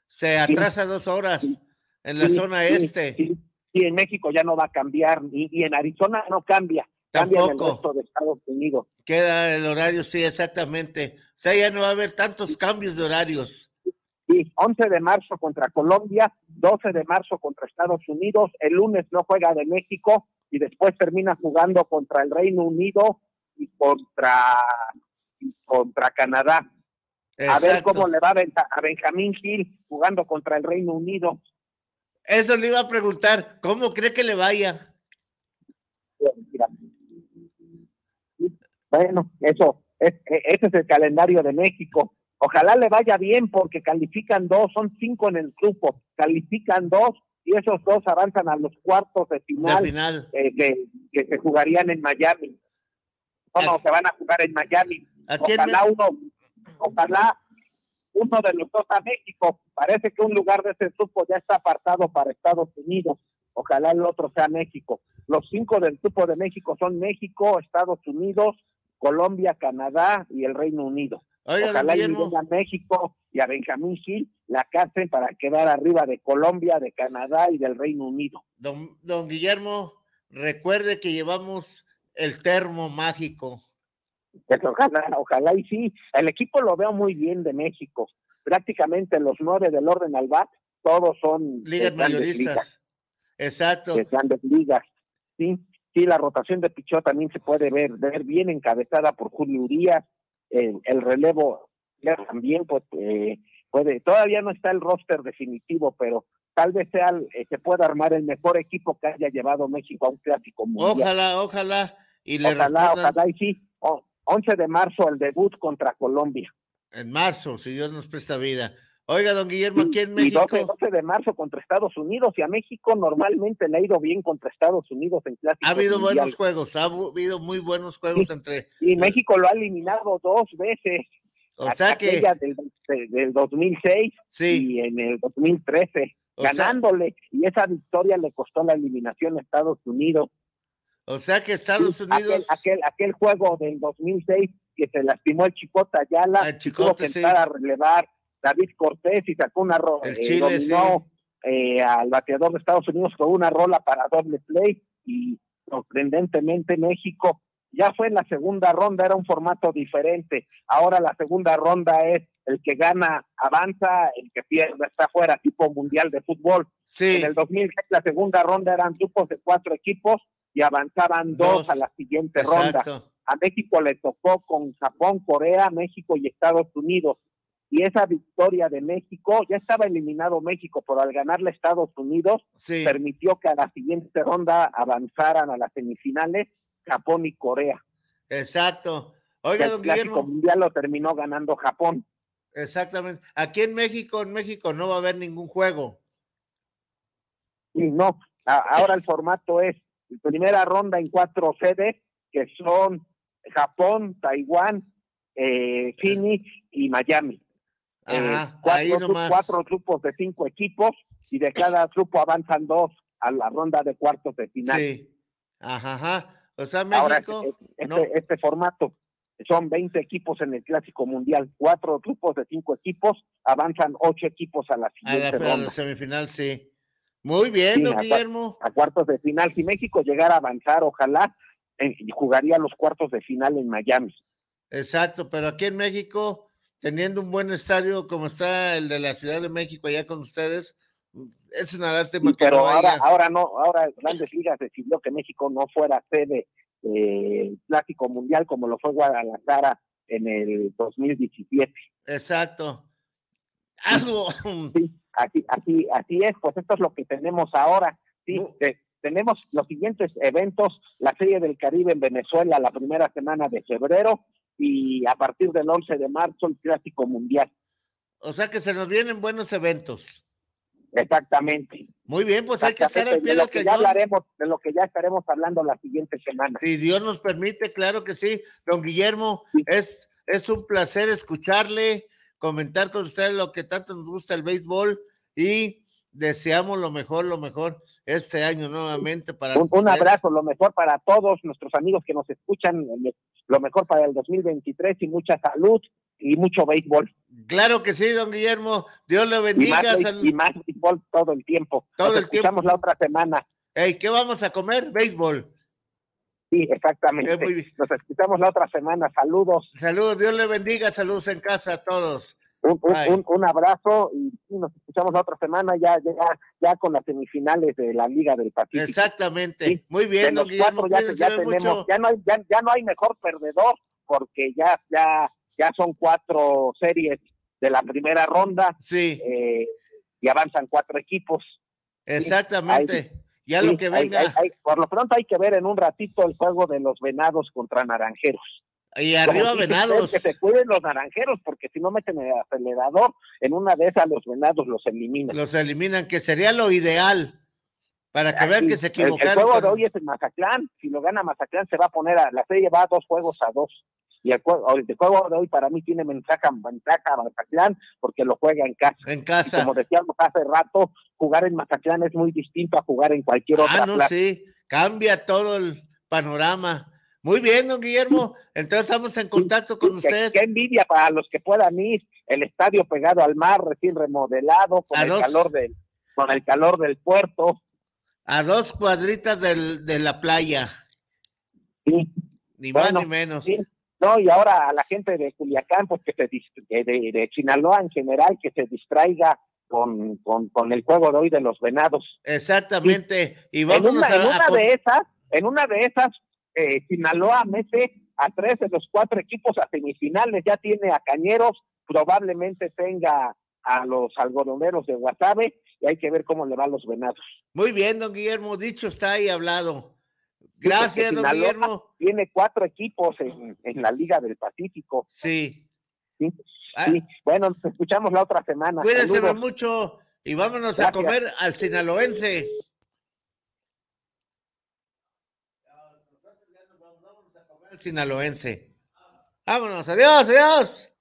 Se atrasa dos horas en la zona este. sí. Y en México ya no va a cambiar, y, y en Arizona no cambia, cambia en el Tampoco. resto de Estados Unidos. Queda el horario, sí, exactamente. O sea, ya no va a haber tantos cambios de horarios. Sí, 11 de marzo contra Colombia, 12 de marzo contra Estados Unidos, el lunes no juega de México y después termina jugando contra el Reino Unido y contra, y contra Canadá. A ver cómo le va a Ben- a Benjamín Gil jugando contra el Reino Unido. Eso le iba a preguntar, ¿cómo cree que le vaya? Bueno, eso, es, e- ese es el calendario de México. Ojalá le vaya bien porque califican dos, son cinco en el grupo, califican dos y esos dos avanzan a los cuartos de final, final. eh, que, que se jugarían en Miami. No, no, se van a jugar en Miami. Ojalá uno, ojalá uno de los dos a México. Parece que un lugar de ese grupo ya está apartado para Estados Unidos. Ojalá el otro sea México. Los cinco del grupo de México son México, Estados Unidos, Colombia, Canadá y el Reino Unido. Oiga, Ojalá lleguen a México y a Benjamín Gil la casen para quedar arriba de Colombia, de Canadá y del Reino Unido. Don, don Guillermo, recuerde que llevamos el termo mágico. Pues ojalá, ojalá y sí. El equipo lo veo muy bien de México. Prácticamente los nueve del orden al bat, todos son Ligas mayoristas. Exacto. de grandes ligas. Sí, sí, la rotación de pichó también se puede ver, ver bien encabezada por Julio Urias. El, el relevo ya también pues, eh, puede, todavía no está el roster definitivo, pero tal vez sea, el- eh, se pueda armar el mejor equipo que haya llevado México a un clásico mundial. Ojalá, ojalá. Y le Ojalá, respondan ojalá y sí. O- 11 de marzo el debut contra Colombia. en marzo, si Dios nos presta vida. Oiga, don Guillermo, aquí en Y México. 12, 12 de marzo contra Estados Unidos y a México normalmente le ha ido bien contra Estados Unidos en clásicos Ha habido buenos juegos, ha habido muy buenos juegos entre. Y México lo ha eliminado dos veces. O sea que- del, de- del 2006 y en el 2013, O sea- ganándole. y esa victoria le costó la eliminación a Estados Unidos. O sea que Estados Sí, Unidos. Aquel, aquel, aquel juego del 2006 que se lastimó el Chicote Ayala, y tuvo que sí. entrar a relevar David Cortés y sacó una rola, El Chile, dominó eh, al bateador de Estados Unidos con una rola para doble play y sorprendentemente México ya fue en la segunda ronda, era un formato diferente. Ahora la segunda ronda es el que gana avanza, el que pierde está fuera, tipo mundial de fútbol. Sí. En el 2006 la segunda ronda eran grupos de cuatro equipos y avanzaban dos, Dos. a la siguiente Exacto. ronda. A México le tocó con Japón, Corea, México y Estados Unidos. Y esa victoria de México, ya estaba eliminado México, pero al ganarle a Estados Unidos, Sí. permitió que a la siguiente ronda avanzaran a las semifinales Japón y Corea. Exacto. Oiga, el don clásico Guillermo. mundial lo terminó ganando Japón. Exactamente. Aquí en México, en México no va a haber ningún juego. Y no, a- ahora el formato es primera ronda en cuatro sedes, que son Japón, Taiwán, eh, Phoenix y Miami. Eh, Ajá, cuatro, grupos de cinco equipos y de cada grupo avanzan dos a la ronda de cuartos de final. Sí. Ajá, ajá. O sea, Ahora, México. este, no. este formato son 20 equipos en el Clásico Mundial, cuatro grupos de cinco equipos, avanzan ocho equipos a la A la, siguiente a la ronda. semifinal, sí. Muy bien, Sí, don a Guillermo. A cuartos de final. Si México llegara a avanzar, ojalá eh, jugaría los cuartos de final en Miami. Exacto, pero aquí en México, teniendo un buen estadio como está el de la Ciudad de México allá con ustedes, es una lástima Sí, que pero no ahora, ahora no, ahora Grandes Ligas decidió que México no fuera sede del Clásico Mundial como lo fue Guadalajara en el 2017. Exacto. Algo. Sí, así, así, así es, pues esto es lo que tenemos ahora. Sí, te- tenemos los siguientes eventos, la Serie del Caribe en Venezuela la primera semana de febrero, y a partir del 11 de marzo el Clásico Mundial. O sea que se nos vienen buenos eventos. Exactamente. Muy bien, pues hay que estar al pie de lo que ya hablaremos, de lo que ya estaremos hablando la siguiente semana. Si Dios nos permite, claro que sí. Don Guillermo, es, es un placer escucharle, comentar con usted lo que tanto nos gusta el béisbol y deseamos lo mejor, lo mejor este año nuevamente para Un, un abrazo, lo mejor para todos nuestros amigos que nos escuchan, lo mejor para el 2023 y mucha salud y mucho béisbol. Claro que sí, don Guillermo. Dios le Y bendiga. más, sal- y más béisbol todo el tiempo. Todo Nos el tiempo. escuchamos la otra semana. Ey, ¿Qué vamos a comer? Béisbol. Sí, exactamente. Eh. Nos escuchamos la otra semana. Saludos. Saludos, Dios le bendiga. Saludos en casa a todos. Un, un- un- abrazo y sí, nos escuchamos la otra semana ya, ya, ya con las semifinales de la Liga del Pacífico. Exactamente. Sí, Muy bien, de los cuatro ya, ya tenemos, mucho. ya no hay, ya, ya no hay mejor perdedor porque ya, ya, ya son cuatro series de la primera ronda. Sí. eh, y avanzan cuatro equipos. Exactamente. Ahí- ya sí, lo que venga. hay- hay- por lo pronto hay que ver en un ratito el juego de los venados contra naranjeros. Y arriba venados. Que se cuiden los naranjeros, porque si no meten el acelerador, en una de esas los venados los eliminan. Los eliminan, que sería lo ideal. Para que vean que se el- El, equivocaron. juego de hoy es en Mazatlán. Si lo gana Mazatlán, se va a poner a. La serie va a dos juegos a dos. Y el juego, el juego de hoy para mí tiene ventaja, ventaja a Mazatlán porque lo juega en casa. En casa. Y como decíamos hace rato, jugar en Mazatlán es muy distinto a jugar en cualquier otra Ah, no, plaza. sí. Cambia todo el panorama. Muy bien, don Guillermo. Entonces estamos en contacto con Qué- usted. Qué envidia para los que puedan ir. El estadio pegado al mar, recién remodelado, con A el dos. calor del, con el calor del puerto. A dos cuadritas del- de la playa. Sí. Ni Bueno, más ni menos. sí. No, y ahora a la gente de Culiacán, pues que se de, de- Sinaloa en general, que se distraiga con, con, con el juego de hoy de los venados. Exactamente. Y vámonos una, a, en una de esas, en una de esas, eh, Sinaloa mete a tres de los cuatro equipos a semifinales, ya tiene a Cañeros, probablemente tenga a los algodoneros de Guasave, y hay que ver cómo le van los venados. Muy bien, don Guillermo. Dicho está y hablado. Gracias, don Sinaloa Guillermo. Tiene cuatro equipos en, en la Liga del Pacífico. Sí. Sí, sí. Bueno, nos escuchamos la otra semana. Cuídense mucho y vámonos a comer al sinaloense. Sinaloense. Vámonos, adiós, adiós.